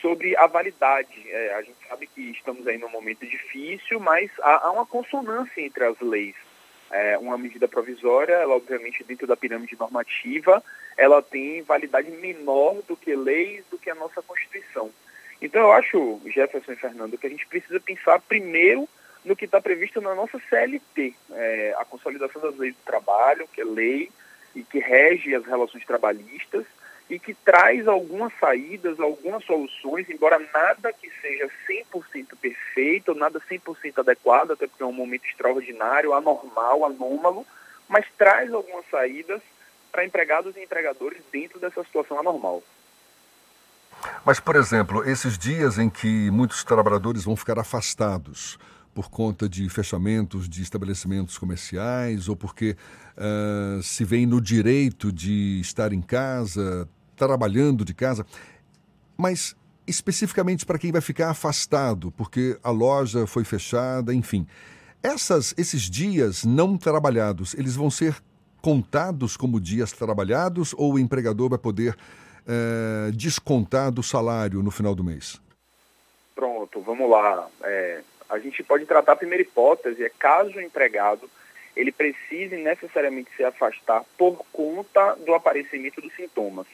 sobre a validade. É, a gente sabe que estamos aí num momento difícil, mas há, há uma consonância entre as leis. É, uma medida provisória, ela obviamente dentro da pirâmide normativa, ela tem validade menor do que leis, do que a nossa Constituição. Então eu acho, Jefferson e Fernando, que a gente precisa pensar primeiro no que está previsto na nossa CLT, é, a consolidação das leis do trabalho, que é lei e que rege as relações trabalhistas e que traz algumas saídas, algumas soluções, embora nada que seja 100% perfeito, nada 100% adequado, até porque é um momento extraordinário, anormal, anômalo, mas traz algumas saídas para empregados e empregadores dentro dessa situação anormal. Mas, por exemplo, esses dias em que muitos trabalhadores vão ficar afastados por conta de fechamentos de estabelecimentos comerciais ou porque uh, se vem no direito de estar em casa, trabalhando de casa, mas especificamente para quem vai ficar afastado porque a loja foi fechada, enfim. Essas, esses dias não trabalhados, eles vão ser contados como dias trabalhados ou o empregador vai poder uh, descontar do salário no final do mês? Pronto, vamos lá. É, a gente pode tratar a primeira hipótese, é caso o empregado ele precise necessariamente se afastar por conta do aparecimento dos sintomas.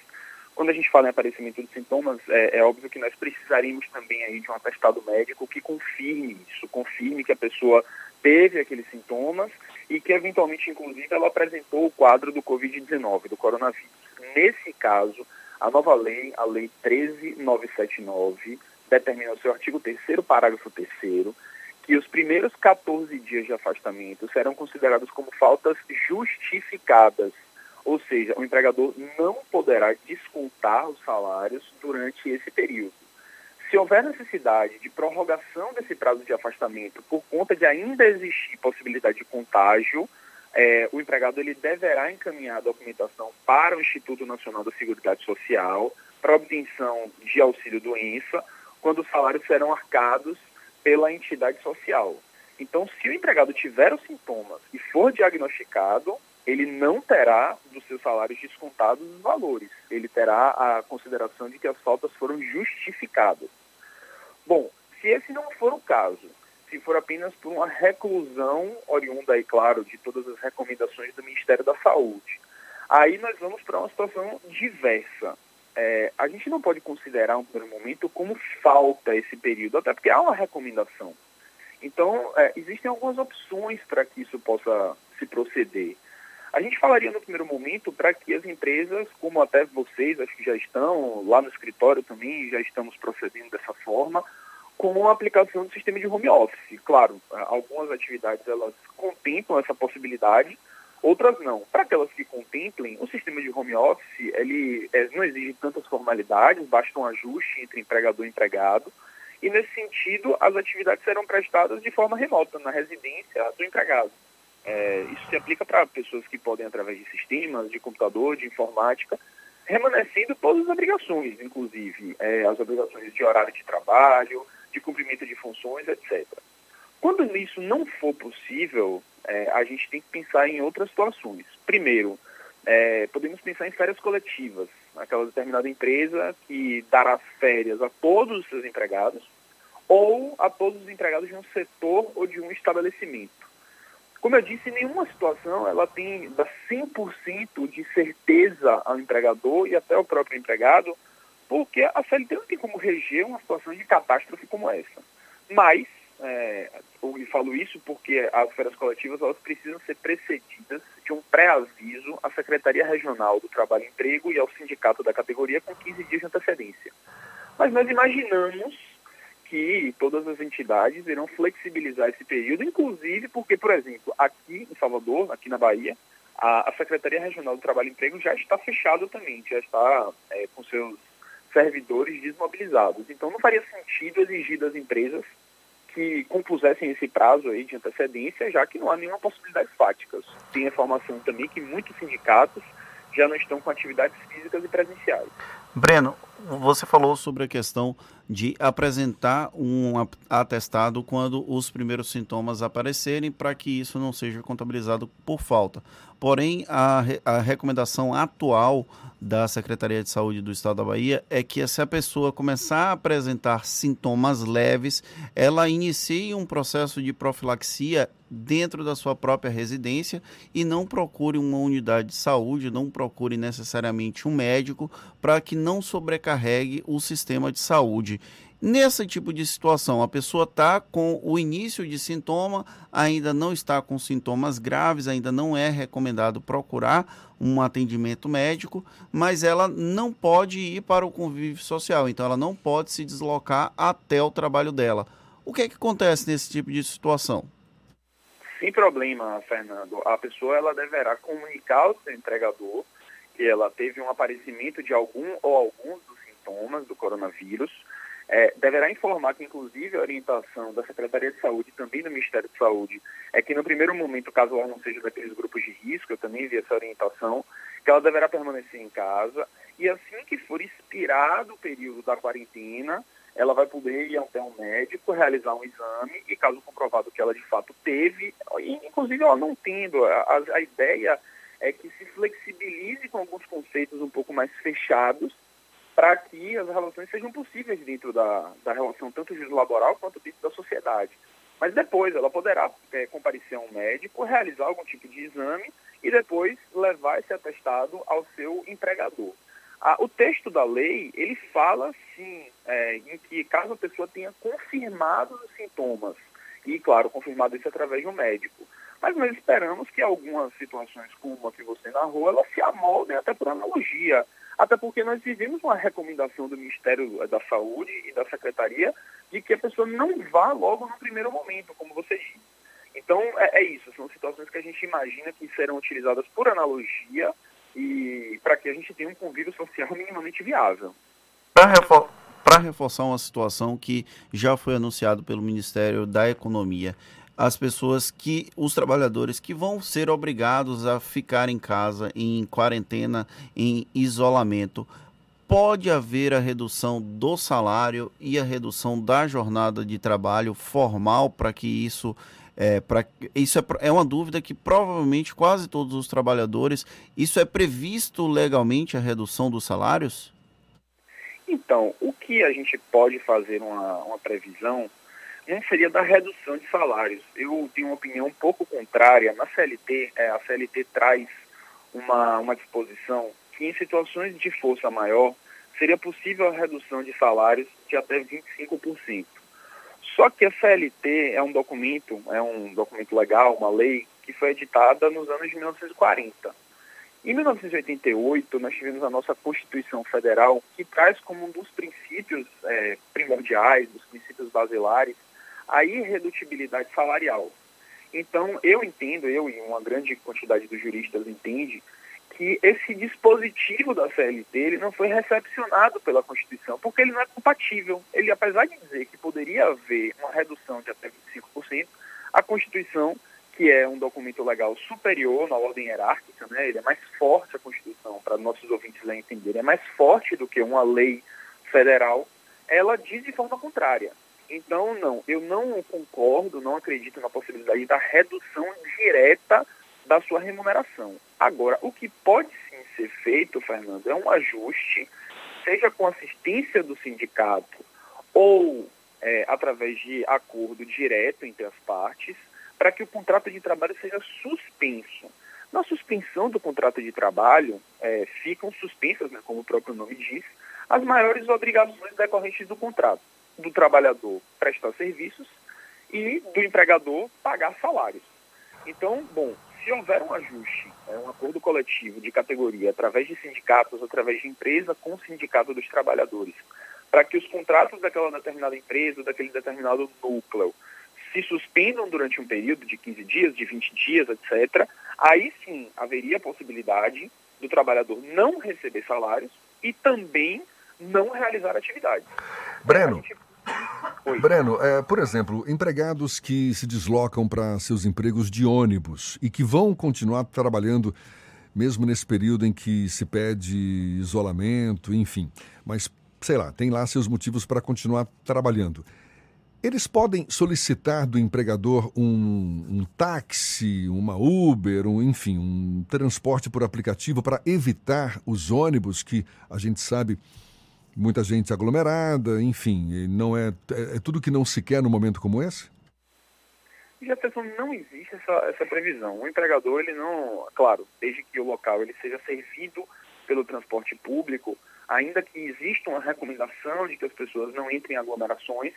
Quando a gente fala em aparecimento dos sintomas, é, é, óbvio que nós precisaríamos também aí de um atestado médico que confirme isso, confirme que a pessoa teve aqueles sintomas e que eventualmente, inclusive, ela apresentou o quadro do Covid-19, do coronavírus. Nesse caso, a nova lei, a Lei 13979, determina no seu artigo 3 parágrafo 3 que os primeiros 14 dias de afastamento serão considerados como faltas justificadas, ou seja, o empregador não poderá descontar os salários durante esse período. Se houver necessidade de prorrogação desse prazo de afastamento por conta de ainda existir possibilidade de contágio, é, o empregado ele deverá encaminhar a documentação para o Instituto Nacional da Seguridade Social para obtenção de auxílio doença, quando os salários serão arcados pela entidade social. Então, se o empregado tiver os sintomas e for diagnosticado, ele não terá dos seus salários descontados os valores. Ele terá a consideração de que as faltas foram justificadas. Bom, se esse não for o caso, se for apenas por uma reclusão oriunda, aí, claro, de todas as recomendações do Ministério da Saúde, aí nós vamos para uma situação diversa é, a gente não pode considerar um primeiro momento como falta esse período, até porque há uma recomendação. Então, é, existem algumas opções para que isso possa se proceder. A gente falaria no primeiro momento para que as empresas, como até vocês, acho que já estão lá no escritório também, já estamos procedendo dessa forma, com a aplicação do sistema de home office. Claro, algumas atividades elas contemplam essa possibilidade, outras não. Para aquelas que contemplem, o sistema de home office ele é, não exige tantas formalidades, basta um ajuste entre empregador e empregado. E nesse sentido, as atividades serão prestadas de forma remota, na residência do empregado. É, isso se aplica para pessoas que podem, através de sistemas, de computador, de informática, remanescendo todas as obrigações, inclusive é, as obrigações de horário de trabalho, de cumprimento de funções, etc. Quando isso não for possível, é, a gente tem que pensar em outras situações. Primeiro, é, podemos pensar em férias coletivas, aquela determinada empresa que dará férias a todos os seus empregados ou a todos os empregados de um setor ou de um estabelecimento. Como eu disse, nenhuma situação ela tem dá 100% de certeza ao empregador e até ao próprio empregado, porque a CLT não tem como reger uma situação de catástrofe como essa. Mas é, eu falo isso porque as férias coletivas elas precisam ser precedidas de um pré-aviso à Secretaria Regional do Trabalho e Emprego e ao sindicato da categoria com 15 dias de antecedência. Mas nós imaginamos que todas as entidades irão flexibilizar esse período, inclusive porque, por exemplo, aqui em Salvador, aqui na Bahia, a, Secretaria Regional do Trabalho e Emprego já está fechada também, já está é, com seus servidores desmobilizados. Então não faria sentido exigir das empresas que compusessem esse prazo aí de antecedência, já que não há nenhuma possibilidade fática. Tem informação também que muitos sindicatos já não estão com atividades físicas e presenciais. Breno, você falou sobre a questão de apresentar um atestado quando os primeiros sintomas aparecerem, para que isso não seja contabilizado por falta. Porém, a, a recomendação atual da Secretaria de Saúde do Estado da Bahia é que se a pessoa começar a apresentar sintomas leves, ela inicie um processo de profilaxia dentro da sua própria residência e não procure uma unidade de saúde, não procure necessariamente um médico para que não sobrecarregue o sistema de saúde. Nesse tipo de situação, a pessoa está com o início de sintoma, ainda não está com sintomas graves, ainda não é recomendado procurar um atendimento médico, mas ela não pode ir para o convívio social, então ela não pode se deslocar até o trabalho dela. O que é que acontece nesse tipo de situação? Sem problema, Fernando. A pessoa ela deverá comunicar ao seu entregador que ela teve um aparecimento de algum ou alguns dos sintomas do coronavírus, é, deverá informar que, inclusive, a orientação da Secretaria de Saúde também do Ministério de Saúde é que, no primeiro momento, caso ela não seja daqueles grupos de risco, eu também vi essa orientação, que ela deverá permanecer em casa e, assim que for expirado o período da quarentena, ela vai poder ir até um médico, realizar um exame e, caso comprovado que ela de fato teve, e, inclusive ela não tendo, a, a ideia é que se flexibilize com alguns conceitos um pouco mais fechados para que as relações sejam possíveis dentro da, da relação tanto laboral quanto dentro da sociedade. Mas depois ela poderá é, comparecer a um médico, realizar algum tipo de exame e depois levar esse atestado ao seu empregador. Ah, o texto da lei, ele fala, sim, é, em que caso a pessoa tenha confirmado os sintomas, e, claro, confirmado isso através de um médico. Mas nós esperamos que algumas situações como a que você narrou, elas se amoldem até por analogia até porque nós vivemos uma recomendação do Ministério da Saúde e da Secretaria de que a pessoa não vá logo no primeiro momento, como você disse. Então, é, é isso, são situações que a gente imagina que serão utilizadas por analogia e para que a gente tenha um convívio social minimamente viável. Para reforçar uma situação que já foi anunciado pelo Ministério da Economia, as pessoas que, os trabalhadores que vão ser obrigados a ficar em casa, em quarentena, em isolamento. Pode haver a redução do salário e a redução da jornada de trabalho formal para que isso é, pra, isso é, é uma dúvida que provavelmente quase todos os trabalhadores. Isso é previsto legalmente a redução dos salários? Então, o que a gente pode fazer uma, uma previsão um seria da redução de salários. Eu tenho uma opinião um pouco contrária. Na CLT, é, a CLT traz uma, uma disposição que em situações de força maior seria possível a redução de salários de até 25%. Só que a CLT é um documento, é um documento legal, uma lei que foi editada nos anos de 1940. Em 1988, nós tivemos a nossa Constituição Federal, que traz como um dos princípios é, primordiais, dos princípios basilares, a irredutibilidade salarial. Então, eu entendo, eu e uma grande quantidade dos juristas entende, que esse dispositivo da CLT ele não foi recepcionado pela Constituição, porque ele não é compatível. Ele, apesar de dizer que poderia haver uma redução de até 25%, a Constituição, que é um documento legal superior na ordem hierárquica, né, ele é mais forte, a Constituição, para nossos ouvintes entenderem, é mais forte do que uma lei federal, ela diz de forma contrária. Então, não, eu não concordo, não acredito na possibilidade da redução direta da sua remuneração. Agora, o que pode sim ser feito, Fernando, é um ajuste, seja com assistência do sindicato ou é, através de acordo direto entre as partes, para que o contrato de trabalho seja suspenso. Na suspensão do contrato de trabalho, é, ficam suspensas, né, como o próprio nome diz, as maiores obrigações decorrentes do contrato do trabalhador prestar serviços e do empregador pagar salários. Então, bom, se houver um ajuste, é, um acordo coletivo de categoria através de sindicatos, através de empresa com o sindicato dos trabalhadores, para que os contratos daquela determinada empresa, daquele determinado núcleo, se suspendam durante um período de 15 dias, de 20 dias, etc., aí sim haveria a possibilidade do trabalhador não receber salários e também não realizar atividades. Breno, gente... Breno, é, por exemplo, empregados que se deslocam para seus empregos de ônibus e que vão continuar trabalhando mesmo nesse período em que se pede isolamento, enfim, mas sei lá, tem lá seus motivos para continuar trabalhando. Eles podem solicitar do empregador um, um táxi, uma Uber, um, enfim, um transporte por aplicativo para evitar os ônibus que a gente sabe muita gente aglomerada, enfim, não é, é, é tudo que não se quer no momento como esse? Jefferson, não existe essa, essa previsão. O empregador, ele não, claro, desde que o local ele seja servido pelo transporte público, ainda que exista uma recomendação de que as pessoas não entrem em aglomerações,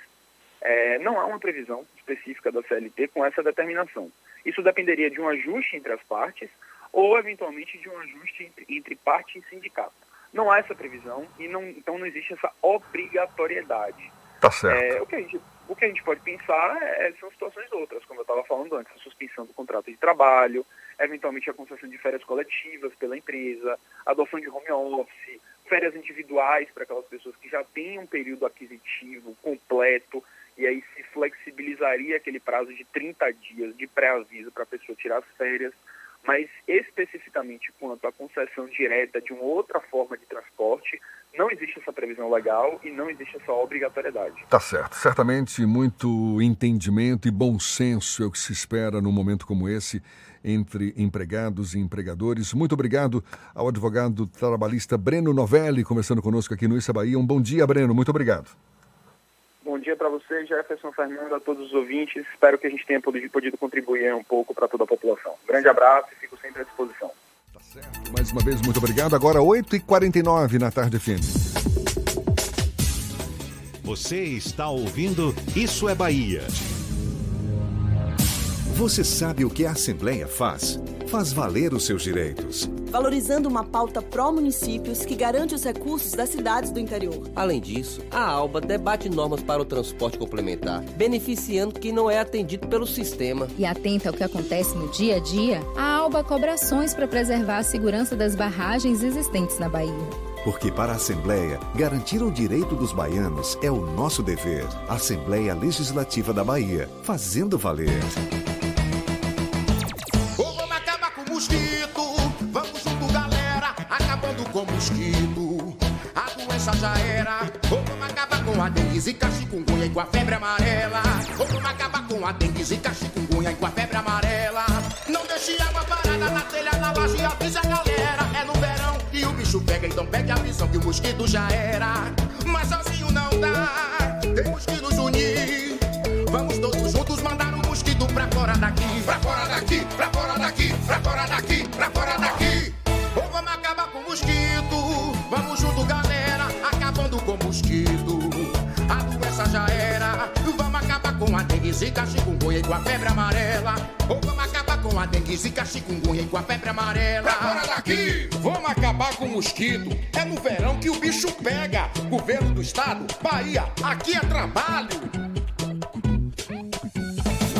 é, não há uma previsão específica da CLT com essa determinação. Isso dependeria de um ajuste entre as partes ou, eventualmente, de um ajuste entre, entre parte e sindicato. Não há essa previsão e não, então não existe essa obrigatoriedade. Tá certo. É, o, que a gente, O que a gente pode pensar é, são situações outras, como eu estava falando antes, a suspensão do contrato de trabalho, eventualmente a concessão de férias coletivas pela empresa, adoção de home office, férias individuais para aquelas pessoas que já têm um período aquisitivo completo, e aí se flexibilizaria aquele prazo de 30 dias de pré-aviso para a pessoa tirar as férias, mas especificamente quanto à concessão direta de uma outra forma de transporte, não existe essa previsão legal e não existe essa obrigatoriedade. Tá certo. Certamente muito entendimento e bom senso é o que se espera num momento como esse entre empregados e empregadores. Muito obrigado ao advogado trabalhista Breno Novelli, conversando conosco aqui no Issa Bahia. Um bom dia, Breno. Muito obrigado. Dia para você, Jefferson Fernando, a todos os ouvintes. Espero que a gente tenha podido, podido contribuir um pouco para toda a população. grande abraço e fico sempre à disposição. Tá certo. Mais uma vez, muito obrigado. Agora, 8h49 na tarde FM. Você está ouvindo Isso é Bahia. Você sabe o que a Assembleia faz? Faz valer os seus direitos. Valorizando uma pauta pró-municípios que garante os recursos das cidades do interior. Além disso, a ALBA debate normas para o transporte complementar, beneficiando quem não é atendido pelo sistema. E atenta ao que acontece no dia a dia, a ALBA cobra ações para preservar a segurança das barragens existentes na Bahia. Porque para a Assembleia, garantir o direito dos baianos é o nosso dever. Assembleia Legislativa da Bahia, fazendo valer. Mosquito. A doença já era. Vamos acabar com a dengue, zika, chikungunya e com a febre amarela. Vamos acabar com a dengue, zika, chikungunya e com a febre amarela. Não deixe água parada na telha, na laje, avisa a galera. É no verão e o bicho pega, então pegue a visão que o mosquito já era. Mas sozinho não dá, temos que nos unir. Dengue, zika, chikungunya e com a febre amarela. Ou vamos acabar com a dengue, zika, chikungunya e com a febre amarela. Pra fora daqui! Vamos acabar com o mosquito. É no verão que o bicho pega. Governo do estado, Bahia, aqui é trabalho.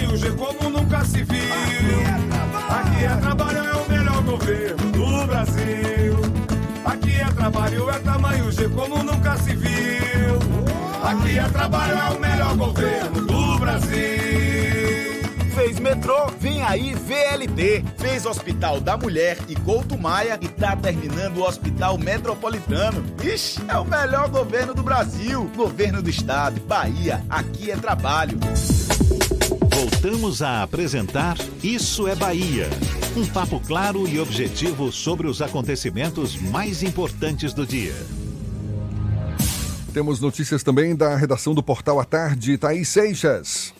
tamanho G como nunca se viu. Aqui é trabalho, é o melhor governo do Brasil. Aqui é trabalho, é tamanho G como nunca se viu. Aqui é trabalho, é o melhor governo do Brasil. Fez metrô, vem aí VLT. Fez Hospital da Mulher e Couto Maia e tá terminando o Hospital Metropolitano. Ixi, é o melhor governo do Brasil. Governo do Estado, Bahia, aqui é trabalho. Voltamos a apresentar Isso é Bahia. Um papo claro e objetivo sobre os acontecimentos mais importantes do dia. Temos notícias também da redação do Portal à Tarde, Thaís Seixas.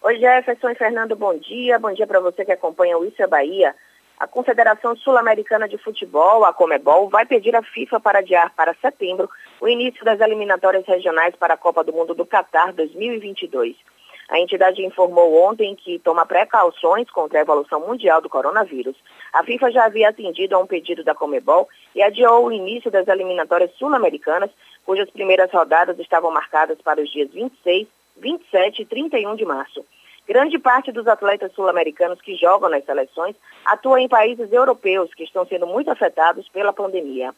Oi, Jefferson e Fernando, bom dia. Bom dia para você que acompanha o Isso é Bahia. A Confederação Sul-Americana de Futebol, a Comebol, vai pedir à FIFA para adiar para setembro o início das eliminatórias regionais para a Copa do Mundo do Catar 2022. A entidade informou ontem que toma precauções contra a evolução mundial do coronavírus. A FIFA já havia atendido a um pedido da Comebol e adiou o início das eliminatórias sul-americanas, cujas primeiras rodadas estavam marcadas para os dias 26, 27 e 31 de março. Grande parte dos atletas sul-americanos que jogam nas seleções atuam em países europeus que estão sendo muito afetados pela pandemia.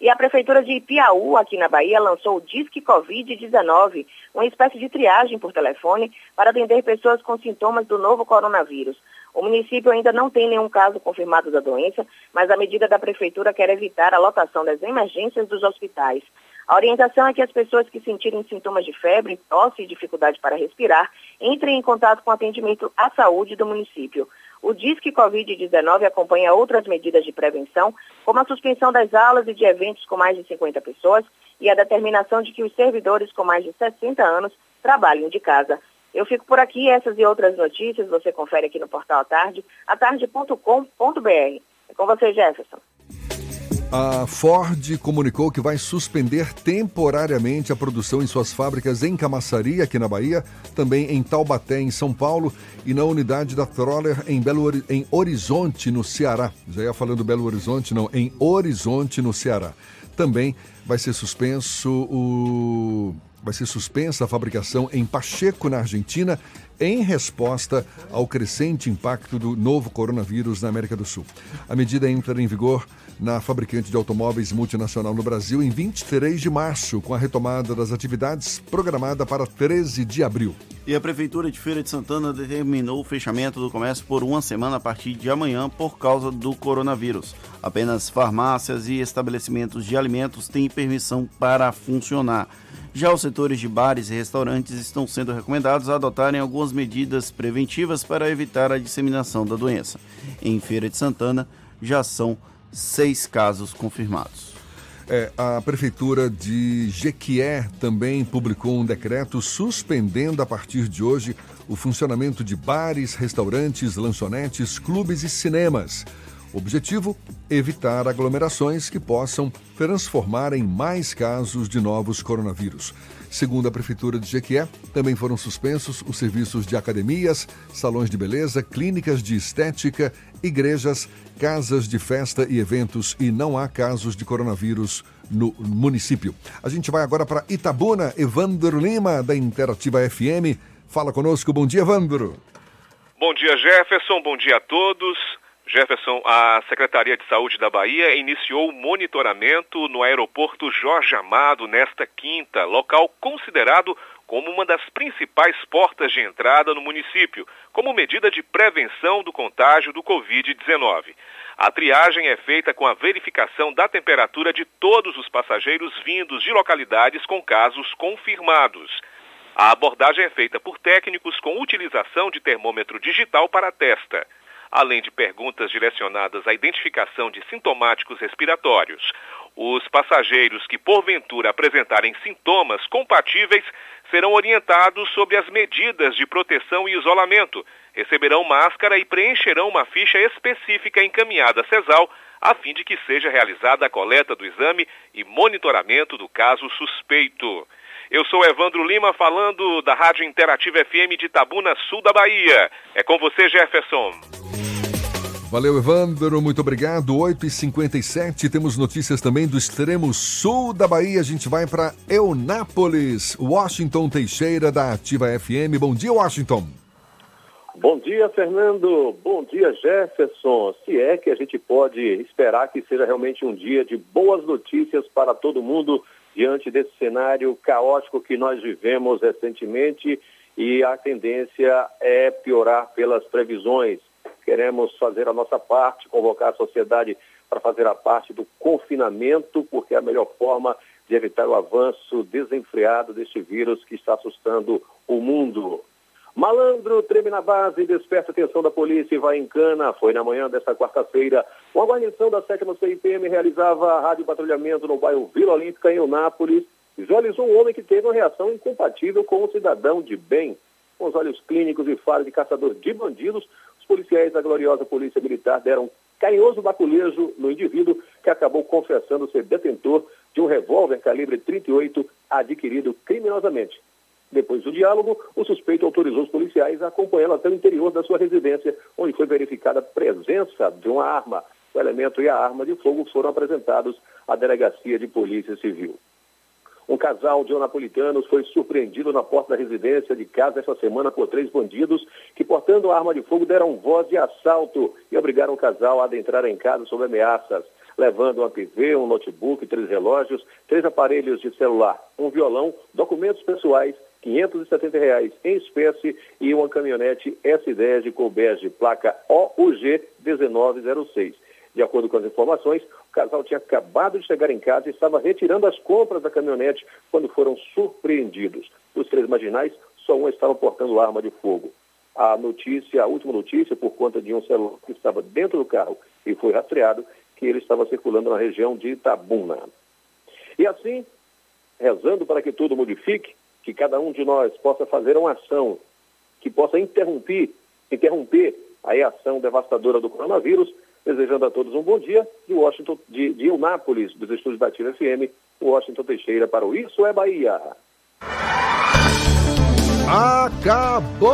E a Prefeitura de Ipiaú, aqui na Bahia, lançou o Disque Covid-19, uma espécie de triagem por telefone para atender pessoas com sintomas do novo coronavírus. O município ainda não tem nenhum caso confirmado da doença, mas a medida da Prefeitura quer evitar a lotação das emergências dos hospitais. A orientação é que as pessoas que sentirem sintomas de febre, tosse e dificuldade para respirar entrem em contato com o atendimento à saúde do município. O Disque Covid-19 acompanha outras medidas de prevenção, como a suspensão das aulas e de eventos com mais de 50 pessoas e a determinação de que os servidores com mais de 60 anos trabalhem de casa. Eu fico por aqui, essas e outras notícias você confere aqui no portal à tarde, atarde.com.br. É com você, Jefferson. A Ford comunicou que vai suspender temporariamente a produção em suas fábricas em Camaçari, aqui na Bahia, também em Taubaté, em São Paulo, e na unidade da Troller em, Belo, em Horizonte, no Ceará. Já ia falando Belo Horizonte, não, em Horizonte, no Ceará. Também vai ser suspenso o vai ser suspensa a fabricação em Pacheco, na Argentina, em resposta ao crescente impacto do novo coronavírus na América do Sul. A medida entra em vigor na fabricante de automóveis multinacional no Brasil em 23 de março, com a retomada das atividades programada para 13 de abril. E a Prefeitura de Feira de Santana determinou o fechamento do comércio por uma semana a partir de amanhã por causa do coronavírus. Apenas farmácias e estabelecimentos de alimentos têm permissão para funcionar. Já os setores de bares e restaurantes estão sendo recomendados a adotarem algumas medidas preventivas para evitar a disseminação da doença. Em Feira de Santana, já são seis casos confirmados. É, a Prefeitura de Jequié também publicou um decreto suspendendo a partir de hoje o funcionamento de bares, restaurantes, lanchonetes, clubes e cinemas. Objetivo: evitar aglomerações que possam transformar em mais casos de novos coronavírus. Segundo a Prefeitura de Jequié, também foram suspensos os serviços de academias, salões de beleza, clínicas de estética, igrejas, casas de festa e eventos e não há casos de coronavírus no município. A gente vai agora para Itabuna. Evandro Lima, da Interativa FM. Fala conosco. Bom dia, Evandro. Bom dia, Jefferson. Bom dia a todos. Jefferson, a Secretaria de Saúde da Bahia iniciou o monitoramento no aeroporto Jorge Amado nesta quinta, local considerado como uma das principais portas de entrada no município, como medida de prevenção do contágio do Covid-19. A triagem é feita com a verificação da temperatura de todos os passageiros vindos de localidades com casos confirmados. A abordagem é feita por técnicos com utilização de termômetro digital para a testa além de perguntas direcionadas à identificação de sintomáticos respiratórios. Os passageiros que porventura apresentarem sintomas compatíveis serão orientados sobre as medidas de proteção e isolamento, receberão máscara e preencherão uma ficha específica encaminhada à CESAL, a fim de que seja realizada a coleta do exame e monitoramento do caso suspeito. Eu sou Evandro Lima, falando da Rádio Interativa FM de Tabuna, sul da Bahia. É com você, Jefferson. Valeu, Evandro, muito obrigado. 8h57, temos notícias também do extremo sul da Bahia. A gente vai para Eunápolis. Washington Teixeira, da Ativa FM. Bom dia, Washington. Bom dia, Fernando. Bom dia, Jefferson. Se é que a gente pode esperar que seja realmente um dia de boas notícias para todo mundo diante desse cenário caótico que nós vivemos recentemente e a tendência é piorar pelas previsões queremos fazer a nossa parte, convocar a sociedade para fazer a parte do confinamento, porque é a melhor forma de evitar o avanço desenfreado deste vírus que está assustando o mundo. Malandro treme na base, desperta a atenção da polícia e vai em cana. Foi na manhã desta quarta-feira. Uma guarnição da 7 CIPM realizava rádio patrulhamento no bairro Vila Olímpica, em Eunápolis. Visualizou um homem que teve uma reação incompatível com um cidadão de bem. Com os olhos clínicos e faro de caçador de bandidos, policiais da gloriosa Polícia Militar deram carinhoso baculejo no indivíduo que acabou confessando ser detentor de um revólver calibre 38 adquirido criminosamente. Depois do diálogo, o suspeito autorizou os policiais a acompanhá-lo até o interior da sua residência, onde foi verificada a presença de uma arma. O elemento e a arma de fogo foram apresentados à Delegacia de Polícia Civil. Um casal de napolitanos foi surpreendido na porta da residência de casa esta semana por três bandidos que, portando arma de fogo, deram voz de assalto e obrigaram o casal a adentrar em casa sob ameaças. levando uma TV, um notebook, três relógios, três aparelhos de celular, um violão, documentos pessoais, 570 reais em espécie e uma caminhonete S10 de Colbert de placa OUG 1906. De acordo com as informações, o casal tinha acabado de chegar em casa e estava retirando as compras da caminhonete quando foram surpreendidos. Dos três marginais, só um estava portando arma de fogo. A notícia, a última notícia, por conta de um celular que estava dentro do carro e foi rastreado, que ele estava circulando na região de Itabuna. E assim, rezando para que tudo modifique, que cada um de nós possa fazer uma ação que possa interromper, interromper a ação devastadora do coronavírus, desejando a todos um bom dia de Washington, de, de Eunápolis, dos estúdios da Ativa FM, Washington Teixeira para o Isso é Bahia. Acabou,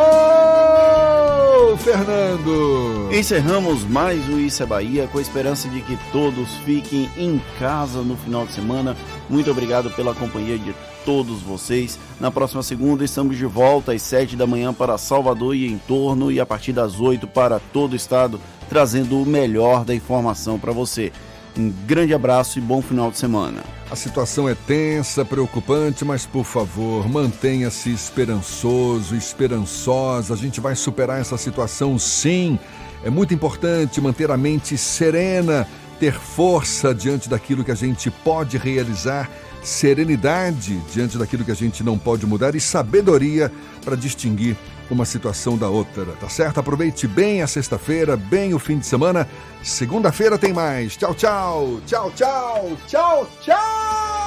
Fernando! Encerramos mais o Isso é Bahia com a esperança de que todos fiquem em casa no final de semana. Muito obrigado pela companhia de todos vocês. Na próxima segunda estamos de volta às sete da manhã para Salvador e em torno e a partir das oito para todo o estado, trazendo o melhor da informação para você. Um grande abraço e bom final de semana. A situação é tensa, preocupante, mas por favor, mantenha-se esperançoso, esperançosa. A gente vai superar essa situação sim. É muito importante manter a mente serena, ter força diante daquilo que a gente pode realizar, serenidade diante daquilo que a gente não pode mudar e sabedoria para distinguir uma situação da outra, tá certo? Aproveite bem a sexta-feira, bem o fim de semana. Segunda-feira tem mais. Tchau, tchau. Tchau, tchau. Tchau, tchau.